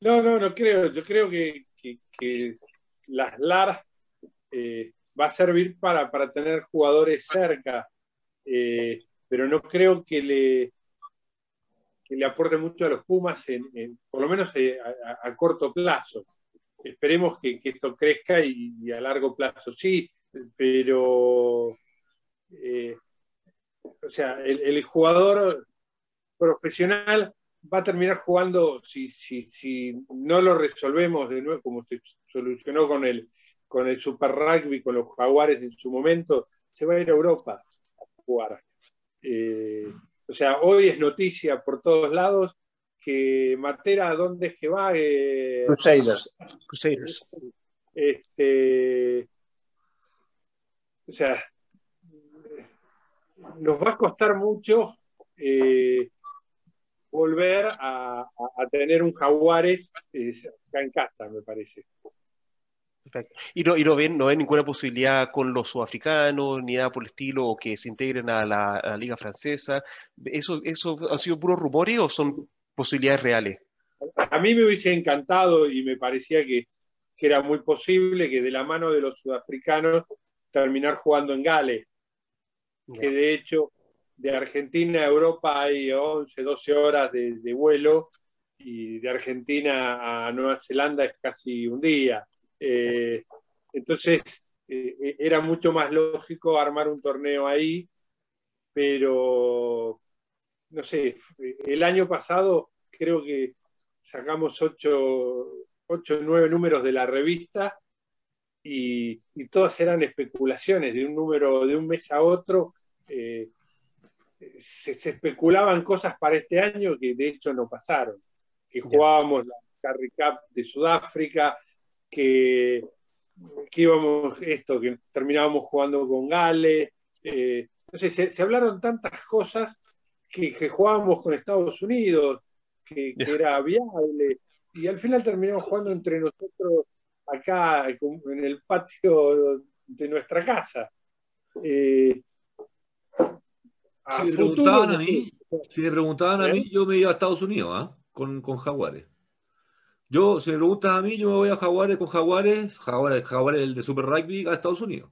no, no, no creo. Yo creo que, que, la SLAR eh, va a servir para, tener jugadores cerca, eh, pero no creo que le, que le aporte mucho a los Pumas, en, por lo menos eh, a, corto plazo. Esperemos que, esto crezca y, a largo plazo sí, pero eh, o sea, el, jugador profesional va a terminar jugando, si, si, si no lo resolvemos de nuevo, como se solucionó con el, con el Super Rugby, con los Jaguares en su momento, se va a ir a Europa a jugar. Eh, o sea, hoy es noticia por todos lados que Matera, ¿dónde es que va? Eh, Crusaders. Crusaders. Este, o sea, nos va a costar mucho eh, volver a, tener un Jaguares eh, acá en casa, me parece. ¿Y no, y no ven, no ven ninguna posibilidad con los sudafricanos, ni nada por el estilo, o que se integren a la, Liga Francesa? ¿Eso, ¿Eso han sido puros rumores o son posibilidades reales? A mí me hubiese encantado y me parecía que, era muy posible que de la mano de los sudafricanos terminar jugando en Gales. Que de hecho, de Argentina a Europa hay 11, 12 horas de, de vuelo y de Argentina a Nueva Zelanda es casi un día. Eh, entonces, eh, era mucho más lógico armar un torneo ahí, pero, no sé, el año pasado creo que sacamos ocho, o nueve números de la revista y, todas eran especulaciones de un número de un mes a otro. Eh, se, especulaban cosas para este año que de hecho no pasaron. Que jugábamos la Carry Cup de Sudáfrica, que, íbamos, esto, que terminábamos jugando con Gales. Eh, entonces se, hablaron tantas cosas que, jugábamos con Estados Unidos, que, era viable, y al final terminamos jugando entre nosotros acá en el patio de nuestra casa. Eh, si, me preguntaban a mí, si me preguntaban a mí, ¿Eh? yo me iba a Estados Unidos ¿ah? con, con Jaguares. Yo, si me preguntas a mí, yo me voy a Jaguares con Jaguares, Jaguares, Jaguares el de Super Rugby a Estados Unidos.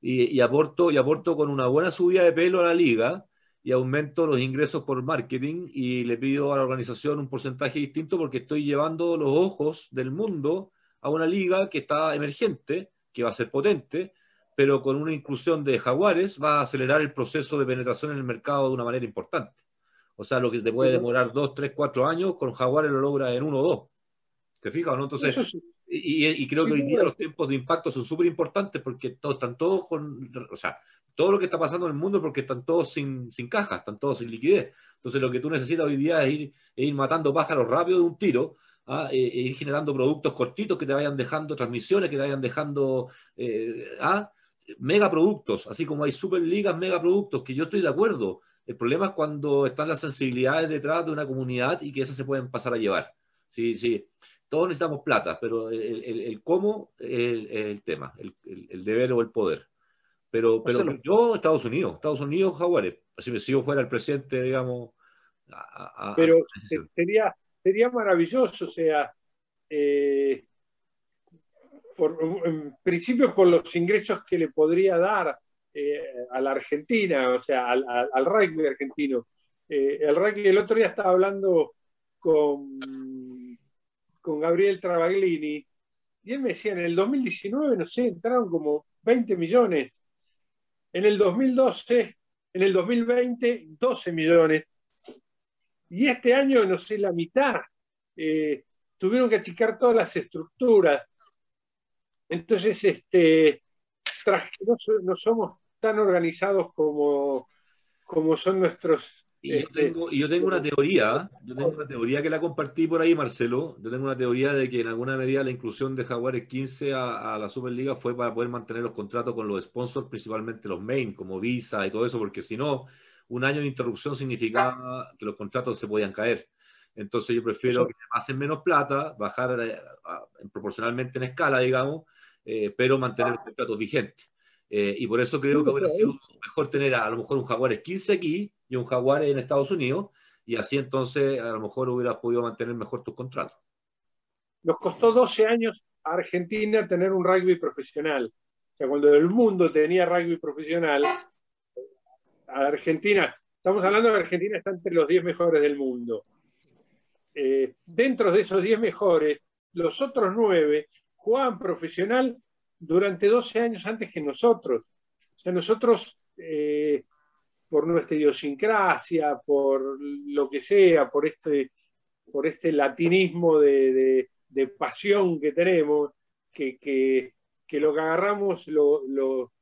Y, aporto, y aporto con una buena subida de pelo a la liga y aumento los ingresos por marketing y le pido a la organización un porcentaje distinto porque estoy llevando los ojos del mundo a una liga que está emergente, que va a ser potente, pero con una inclusión de jaguares va a acelerar el proceso de penetración en el mercado de una manera importante. O sea, lo que te puede demorar dos, tres, cuatro años, con jaguares lo logra en uno o dos. ¿Te fijas? ¿no? Entonces, Y, creo que hoy día los tiempos de impacto son súper importantes porque todos, están todos con, o sea, todo lo que está pasando en el mundo porque están todos sin, sin caja, están todos sin liquidez. Entonces lo que tú necesitas hoy día es ir, ir matando pájaros rápido de un tiro, ¿ah? e, e, ir generando productos cortitos que te vayan dejando transmisiones, que te vayan dejando eh, ¿ah? megaproductos, así como hay superligas megaproductos, que yo estoy de acuerdo. El problema es cuando están las sensibilidades detrás de una comunidad y que esas se pueden pasar a llevar. Sí, sí todos necesitamos plata, pero el, cómo es el, tema, el, deber o el poder. Pero, pero yo, Estados Unidos, Estados Unidos, Jaguares, si yo fuera el presidente, digamos. pero sería, sería maravilloso, o sea, eh, en principio por los ingresos que le podría dar eh, a la Argentina, o sea, al, al, rugby argentino. Eh, el rugby, el otro día estaba hablando con con Gabriel Travaglini, y él me decía, en el 2019, no sé, entraron como 20 millones. En el 2012, en el 2020, 12 millones. Y este año, no sé, la mitad. Eh, tuvieron que achicar todas las estructuras. Entonces, este, tras que no, somos tan organizados como, como son nuestros este, y yo, tengo, una teoría, yo tengo una teoría que la compartí por ahí, Marcelo. Yo tengo una teoría de que en alguna medida la inclusión de Jaguares 15 a, la Superliga fue para poder mantener los contratos con los sponsors, principalmente los main, como Visa y todo eso, porque si no, un año de interrupción significaba que los contratos se podían caer. Entonces yo prefiero que hacen menos plata, bajar eh, proporcionalmente en escala, digamos, eh, pero mantener los contratos vigentes. Eh, y por eso creo que hubiera sido mejor tener a, lo mejor un Jaguares 15 aquí y un Jaguares en Estados Unidos, y así entonces a lo mejor hubieras podido mantener mejor tus contratos. Nos costó 12 años a Argentina tener un rugby profesional. O sea, cuando el mundo tenía rugby profesional, a Argentina, estamos hablando de Argentina, está entre los 10 mejores del mundo. Eh, dentro de esos 10 mejores, los otros 9 jugaban profesional durante 12 años antes que nosotros. O sea, nosotros, eh, por nuestra idiosincrasia, por lo que sea, por este, por este latinismo de, pasión que tenemos, que, lo que agarramos, lo,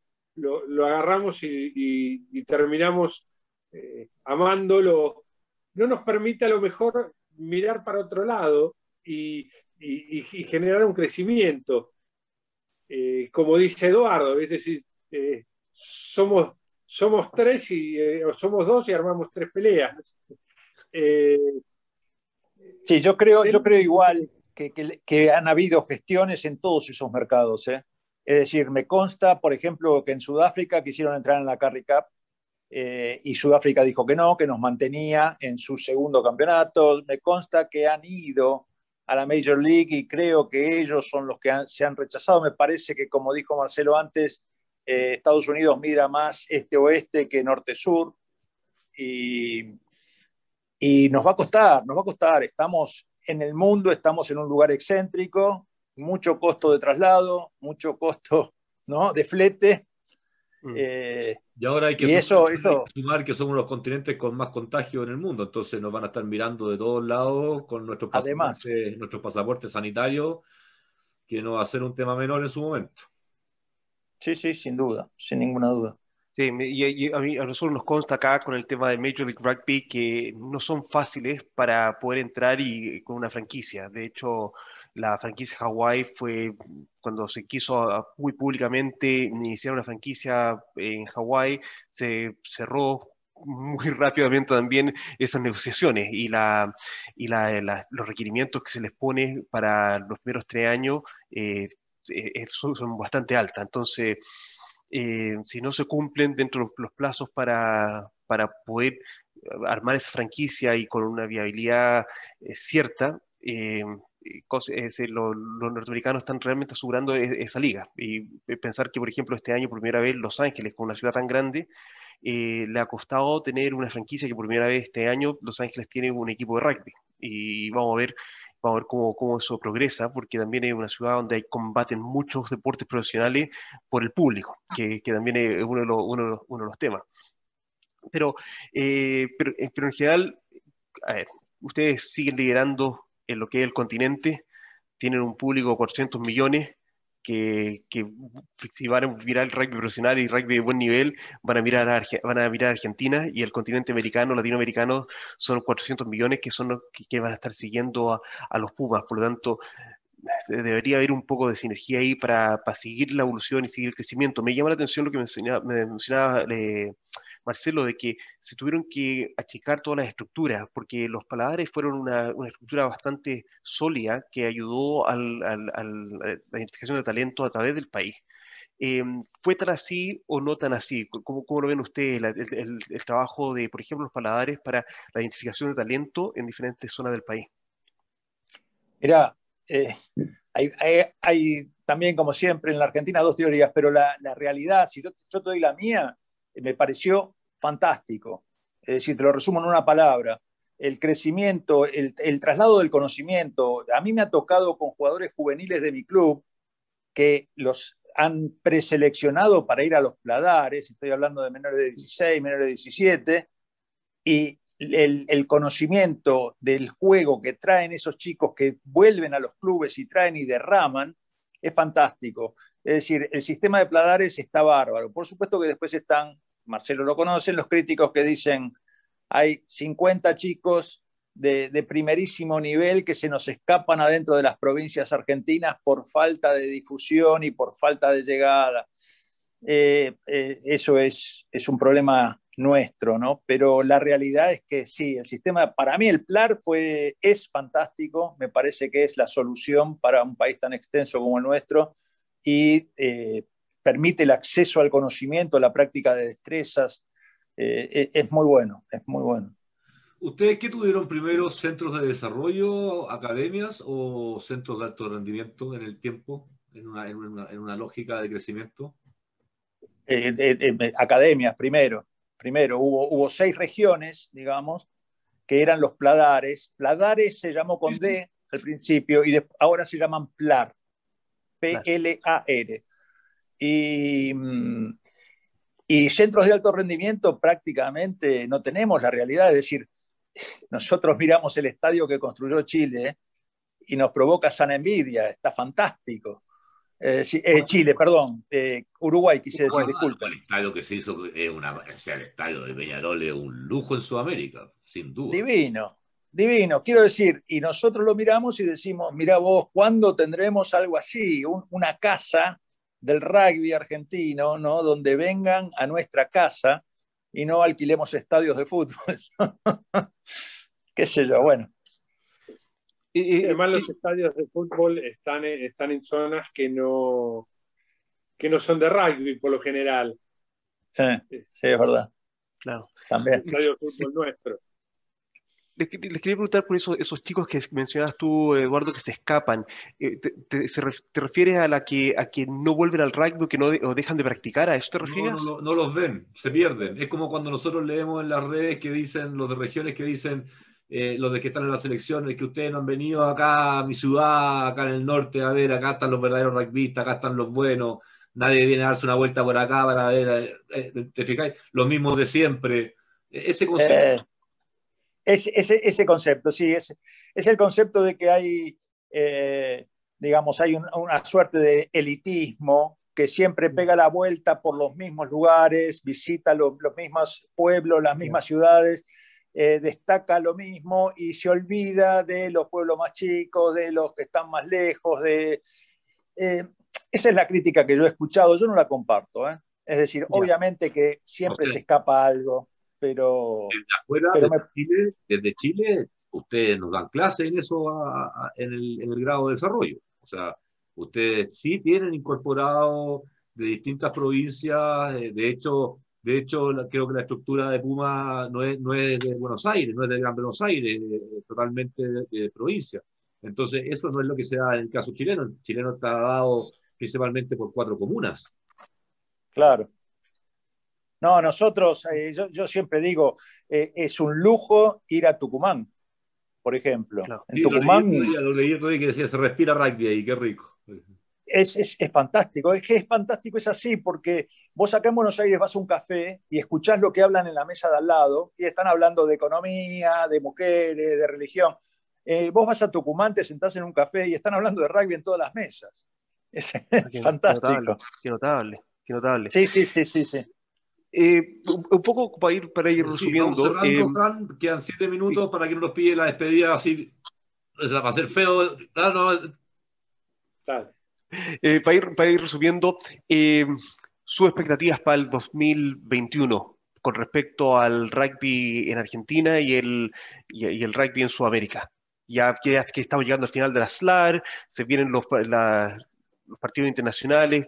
agarramos y, terminamos eh, amándolo, no nos permite a lo mejor mirar para otro lado y generar un crecimiento. Eh, como dice Eduardo, es decir, eh, somos, somos tres y, eh, o somos dos y armamos tres peleas. sí, yo creo, yo creo igual que, que, han habido gestiones en todos esos mercados. Es decir, me consta, por ejemplo, que en Sudáfrica quisieron entrar en la Carry Cup y Sudáfrica dijo que no, que nos mantenía en su segundo campeonato. Me consta que han ido a la Major League y creo que ellos son los que se han rechazado. Me parece que, como dijo Marcelo antes, eh, Estados Unidos mira más este-oeste que norte-sur y, y nos va a costar, nos va a costar. Estamos en el mundo, estamos en un lugar excéntrico, mucho costo de traslado, mucho costo ¿no? de flete. Eh, y ahora hay que, sumar, que somos los continentes con más contagio en el mundo, entonces nos van a estar mirando de todos lados con nuestros pasaportes, nuestros pasaportes sanitarios, que no va a ser un tema menor en su momento. Sí, sí, sin duda, sin ninguna duda. Sí, y, a, mí, a nosotros nos consta acá con el tema de Major League Rugby que no son fáciles para poder entrar y con una franquicia. De hecho, la franquicia Hawaii fue cuando se quiso muy públicamente iniciar una franquicia en Hawaii, se cerró muy (laughs) rápidamente también esas negociaciones y, la, y la, los requerimientos que se les pone para los primeros tres años eh, eh, son, bastante altas. Entonces, eh, si no se cumplen dentro de los plazos para, para poder armar esa franquicia y con una viabilidad cierta, los, norteamericanos están realmente asegurando e, esa liga. Y pensar que, por ejemplo, este año, por primera vez, Los Ángeles, con una ciudad tan grande, eh, le ha costado tener una franquicia que por primera vez este año Los Ángeles tiene un equipo de rugby. Y vamos a ver, vamos a ver cómo, cómo eso progresa, porque también es una ciudad donde hay, combaten muchos deportes profesionales por el público, que, que también es uno de, los, uno, uno de los temas. Pero, eh, pero, eh, pero en general, a ver, ustedes siguen liderando en lo que es el continente, tienen un público de 400 millones que, si van a mirar el rugby profesional y rugby de buen nivel, van a mirar a, van a mirar Argentina y el continente americano, latinoamericano, son 400 millones que son los que, van a estar siguiendo a, los Pumas. Por lo tanto, debería haber un poco de sinergia ahí para, seguir la evolución y seguir el crecimiento. Me llama la atención lo que me mencionaba, eh, Marcelo, de que se tuvieron que achicar todas las estructuras, porque los paladares fueron una, estructura bastante sólida que ayudó a la identificación de talento a través del país. Em, ¿Fue tan así o no tan así? ¿Cómo, cómo lo ven ustedes el, trabajo de, por ejemplo, los paladares para la identificación de talento en diferentes zonas del país? Mira, eh, hay, también, como siempre, en la Argentina dos teorías, pero la, realidad, si yo, yo, te doy la mía, me pareció fantástico. Es decir, te lo resumo en una palabra. El crecimiento, el, traslado del conocimiento. A mí me ha tocado con jugadores juveniles de mi club que los han preseleccionado para ir a los pladares, estoy hablando de menores de 16, menores de 17, y el, el, conocimiento del juego que traen esos chicos que vuelven a los clubes y traen y derraman es fantástico. Es decir, el sistema de pladares está bárbaro. Por supuesto que después están Marcelo lo conocen, los críticos que dicen hay 50 chicos de, primerísimo nivel que se nos escapan adentro de las provincias argentinas por falta de difusión y por falta de llegada. Eh, eh, eso es, es un problema nuestro, ¿no? Pero la realidad es que sí, el sistema, para mí el PLAR fue, es fantástico, me parece que es la solución para un país tan extenso como el nuestro y eh, permite el acceso al conocimiento, la práctica de destrezas. Eh, e, es, muy bueno, es muy bueno. ¿Ustedes qué tuvieron primero, centros de desarrollo, academias o centros de alto rendimiento en el tiempo, en una, lógica de crecimiento? Eh, academias primero. Primero, hubo, hubo seis regiones, digamos, que eran los pladares. Pladares se llamó con D al principio y ahora se llaman PLAR, P-L-A-R. Mm, y, centros de alto rendimiento prácticamente no tenemos la realidad, es decir, nosotros miramos el estadio que construyó Chile y nos provoca sana envidia, está fantástico. Eh, eh, Chile, perdón, eh, Uruguay quise decir, disculpa. El estadio que se hizo es una, el estadio de Peñarol es un lujo en Sudamérica, sin duda. Divino, divino. Quiero decir, y nosotros lo miramos y decimos, mira vos, ¿cuándo tendremos algo así? una casa del rugby argentino, ¿no? donde vengan a nuestra casa y no alquilemos estadios de fútbol. (laughs) ¿Qué sé yo? Bueno. Y, además los estadios de fútbol están, están en zonas que no, que no son de rugby por lo general. Sí, sí, es verdad. Claro. También. El estadio de fútbol nuestro les, quería preguntar por eso, esos chicos que mencionas tú, Eduardo, que se escapan. Eh, te, refieres a la que a que no vuelven al rugby que no o dejan de practicar? ¿A eso te refieres? No, no, los ven, se pierden. Es como cuando nosotros leemos en las redes que dicen, los de regiones que dicen, eh, los de que están en la selección, que ustedes no han venido acá a mi ciudad, acá en el norte, a ver, acá están los verdaderos rugbyistas, acá están los buenos, nadie viene a darse una vuelta por acá para ver, eh, ¿te fijáis? Los mismos de siempre. E-, ese concepto ese, ese, concepto, sí, es, es el concepto de que hay, eh, digamos, hay una suerte de elitismo que siempre pega la vuelta por los mismos lugares, visita los mismos pueblos, las mismas ciudades, eh, destaca lo mismo y se olvida de los pueblos más chicos, de los que están más lejos, de... Eh, esa es la crítica que yo he escuchado, yo no la comparto. Es decir, obviamente que siempre se escapa algo pero... Desde afuera, desde, Chile, ustedes nos dan clase en eso en, el, grado de desarrollo. O sea, ustedes sí tienen incorporado de distintas provincias, eh, de hecho, de hecho, creo que la estructura de Puma no es, no es de Buenos Aires, no es de Gran Buenos Aires, es totalmente de, provincia. Entonces, eso no es lo que se da en el caso chileno. El chileno está dado principalmente por cuatro comunas. Claro. No, nosotros, eh, yo, siempre digo, eh, es un lujo ir a Tucumán, por ejemplo. En Tucumán. Lo que decía, se respira rugby ahí, qué rico. Es, es, es, fantástico, es que es fantástico, es así, porque vos acá en Buenos Aires vas a un café y escuchás lo que hablan en la mesa de al lado y están hablando de economía, de mujeres, de religión. Eh, vos vas a Tucumán, te sentás en un café y están hablando de rugby en todas las mesas. Es, fantástico. Qué notable, qué notable. Sí, sí, sí, sí, sí. Eh, un poco para ir, para ir resumiendo. Eh, quedan siete minutos para que nos pille la despedida así. va a ser feo. Eh, para, ir, para ir resumiendo, sus expectativas para el 2021 con respecto al rugby en Argentina y el, y, el rugby en Sudamérica. Ya que, que, estamos llegando al final de la SLAR, se vienen los, los partidos internacionales,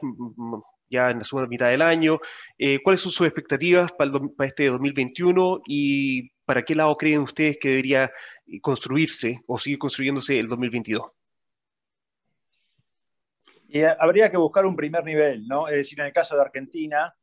ya en la segunda mitad del año. Eh, ¿Cuáles son sus expectativas para, este 2021 y para qué lado creen ustedes que debería construirse o seguir construyéndose el 2022? Y habría que buscar un primer nivel, ¿no? Es decir, en el caso de Argentina,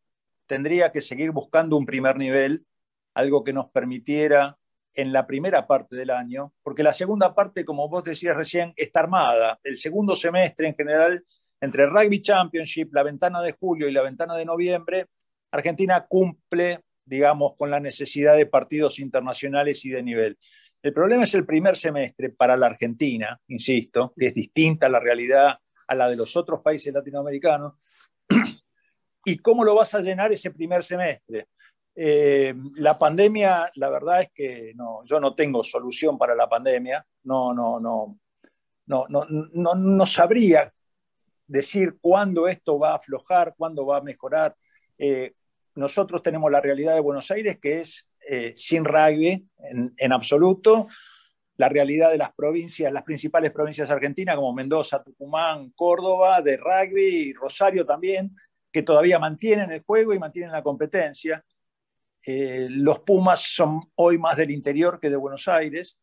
tendría que seguir buscando un primer nivel, algo que nos permitiera en la primera parte del año, porque la segunda parte, como vos decías recién, está armada. El segundo semestre en general entre Rugby Championship, la ventana de julio y la ventana de noviembre, Argentina cumple, digamos, con la necesidad de partidos internacionales y de nivel. El problema es el primer semestre para la Argentina, insisto, que es distinta la realidad a la de los otros países latinoamericanos. (clears throat) ¿Y cómo lo vas a llenar ese primer semestre? Eh, la pandemia, la verdad es que no, yo no tengo solución para la pandemia, no, no, no, no, no, no sabría decir cuándo esto va a aflojar, cuándo va a mejorar. Eh, nosotros tenemos la realidad de Buenos Aires, que es eh, sin rugby en, absoluto, la realidad de las provincias, las principales provincias argentinas, como Mendoza, Tucumán, Córdoba, de rugby y Rosario también, que todavía mantienen el juego y mantienen la competencia. Eh, los Pumas son hoy más del interior que de Buenos Aires.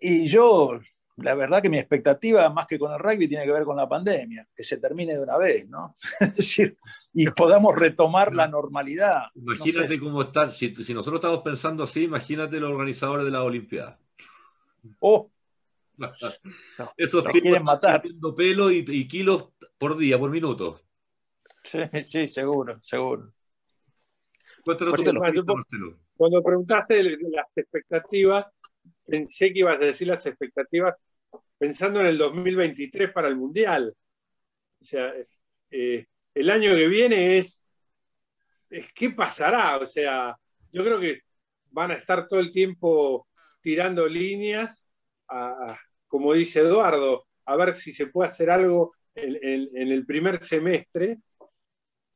y yo la verdad que mi expectativa, más que con el rugby, tiene que ver con la pandemia, que se termine de una vez, ¿no? (laughs) es decir, y podamos retomar la normalidad. Imagínate cómo están, si, nosotros estamos pensando así, imagínate los organizadores de la Olimpiada. Oh. (laughs) Esos tipos están matar. pelo y, kilos por día, por minuto. Sí, sí, seguro, seguro. Cuando preguntaste las expectativas, pensé que ibas a decir las expectativas pensando en el 2023 para el Mundial. O sea, eh, el año que viene es, es, ¿qué pasará? O sea, yo creo que van a estar todo el tiempo tirando líneas, como dice Eduardo, a ver si se puede hacer algo en, el primer semestre,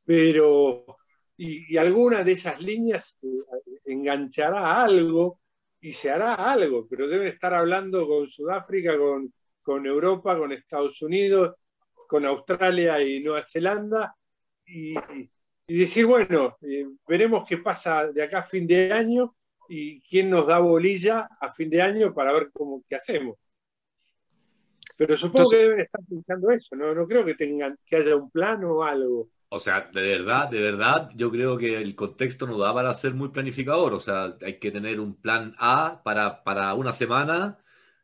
pero, y, alguna de esas líneas eh, enganchará algo y se hará algo, pero deben estar hablando con Sudáfrica, con, con Europa, con Estados Unidos, con Australia y Nueva Zelanda, y, decir, bueno, eh, veremos qué pasa de acá a fin de año y quién nos da bolilla a fin de año para ver cómo, qué hacemos. Pero supongo que deben estar pensando eso, ¿no? No creo que tengan que haya un plan o algo. O sea, de verdad, de verdad, yo creo que el contexto no da para ser muy planificador. O sea, hay que tener un plan A para, para una semana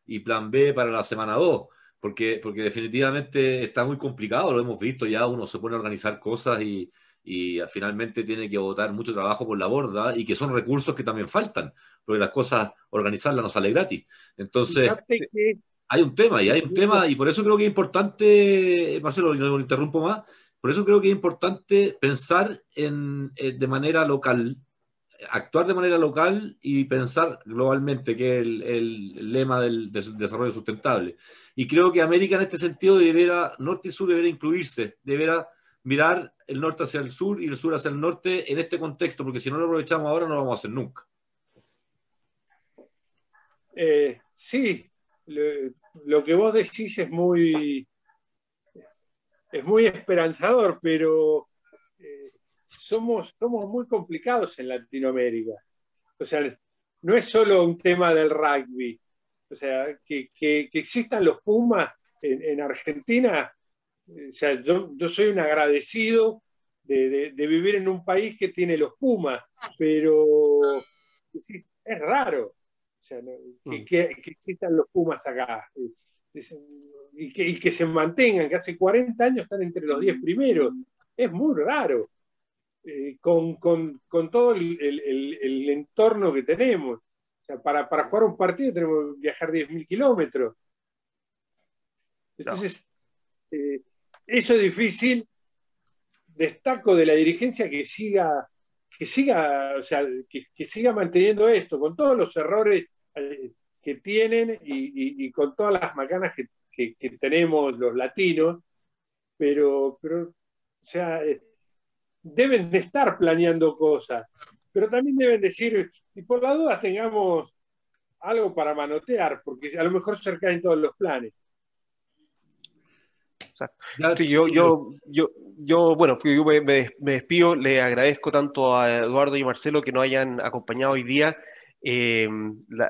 y plan B para la semana 2. Porque, porque definitivamente está muy complicado, lo hemos visto ya, uno se pone a organizar cosas y, y finalmente tiene que botar mucho trabajo por la borda y que son recursos que también faltan, porque las cosas, organizarlas no sale gratis. Entonces, hay un tema y hay un tema y por eso creo que es importante, Marcelo, no lo interrumpo más, por eso creo que es importante pensar en, eh, de manera local, actuar de manera local y pensar globalmente, que es el, lema del, desarrollo sustentable. Y creo que América en este sentido deberá, norte y sur deberá incluirse, deberá mirar el norte hacia el sur y el sur hacia el norte en este contexto, porque si no lo aprovechamos ahora no lo vamos a hacer nunca. Eh, sí, lo, que vos decís es muy, es muy esperanzador, pero eh, somos, somos muy complicados en Latinoamérica. O sea, no es solo un tema del rugby. O sea, que, existan los Pumas en, Argentina. O sea, yo, soy un agradecido de, vivir en un país que tiene los Pumas, pero es raro o sea, mm. que, existan los Pumas acá y que, se mantengan, que hace 40 años están entre los 10 primeros. Es muy raro, eh, con, todo el, entorno que tenemos. sea, para, para jugar un partido tenemos que viajar 10.000 kilómetros. Entonces, eh, eso es difícil. Destaco de la dirigencia que siga, que siga, o sea, que, siga manteniendo esto, con todos los errores eh, que tienen y, con todas las macanas que, tenemos los latinos, pero, pero o sea, eh, deben de estar planeando cosas, pero también deben decir, y por la duda tengamos algo para manotear, porque a lo mejor se en todos los planes. Yo, yo, yo, yo, bueno, yo me, me, despido, le agradezco tanto a Eduardo y Marcelo que nos hayan acompañado hoy día. Eh, la,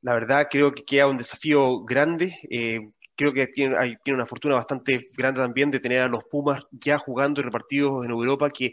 la, verdad creo que queda un desafío grande. Eh, creo que tiene, tiene una fortuna bastante grande también de tener a los Pumas ya jugando repartidos en Europa que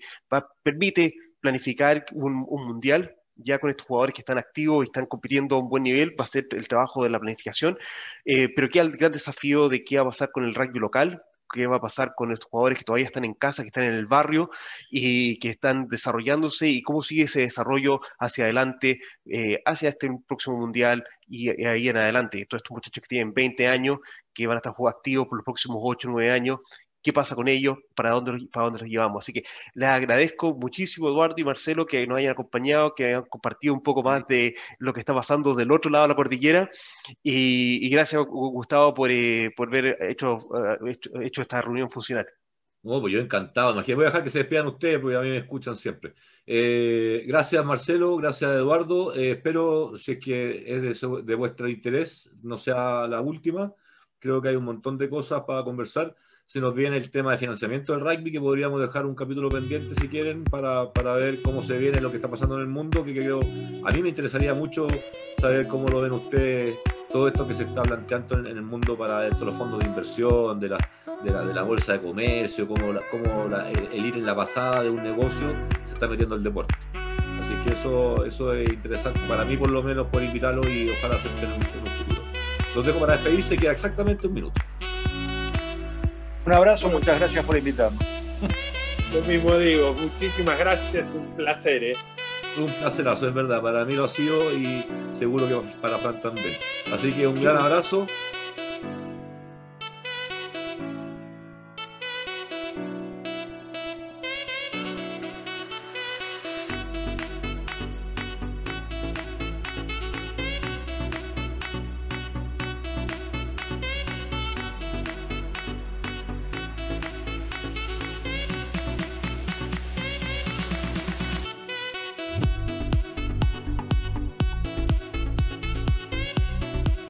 permite planificar un, un mundial ya con estos jugadores que están activos y están compitiendo a un buen nivel, va a ser el trabajo de la planificación, eh, pero queda el gran desafío de qué va a pasar con el rugby local, qué va a pasar con estos jugadores que todavía están en casa, que están en el barrio y que están desarrollándose y cómo sigue ese desarrollo hacia adelante, eh, hacia este próximo mundial y, y, ahí en adelante. Todos estos muchachos que tienen 20 años, que van a estar activos por los próximos 8 o 9 años qué pasa con ellos, para dónde, para dónde los llevamos. Así que les agradezco muchísimo, Eduardo y Marcelo, que nos hayan acompañado, que hayan compartido un poco más de lo que está pasando del otro lado de la cordillera. Y, gracias, Gustavo, por, eh, por haber hecho, eh, hecho, esta reunión funcional. No, pues yo encantado. Imagínate, voy a dejar que se despidan ustedes porque a mí me escuchan siempre. Eh, gracias, Marcelo. Gracias, Eduardo. espero, si es que es de, de vuestro interés, no sea la última. Creo que hay un montón de cosas para conversar se nos viene el tema de financiamiento del rugby, que podríamos dejar un capítulo pendiente si quieren, para, para, ver cómo se viene lo que está pasando en el mundo, que creo, a mí me interesaría mucho saber cómo lo ven ustedes, todo esto que se está planteando en, el mundo para dentro de los fondos de inversión, de la, de la, de la bolsa de comercio, cómo, cómo el, ir en la pasada de un negocio se está metiendo el deporte. Así que eso, eso es interesante para mí, por lo menos, por invitarlo y ojalá se en un futuro. Los dejo para despedirse, queda exactamente un minuto. Un abrazo, muchas gracias por invitarnos. Lo mismo digo, muchísimas gracias, un placer. ¿eh? Un placerazo, es verdad, para mí lo ha sido y seguro que para Fran también. Así que un gran abrazo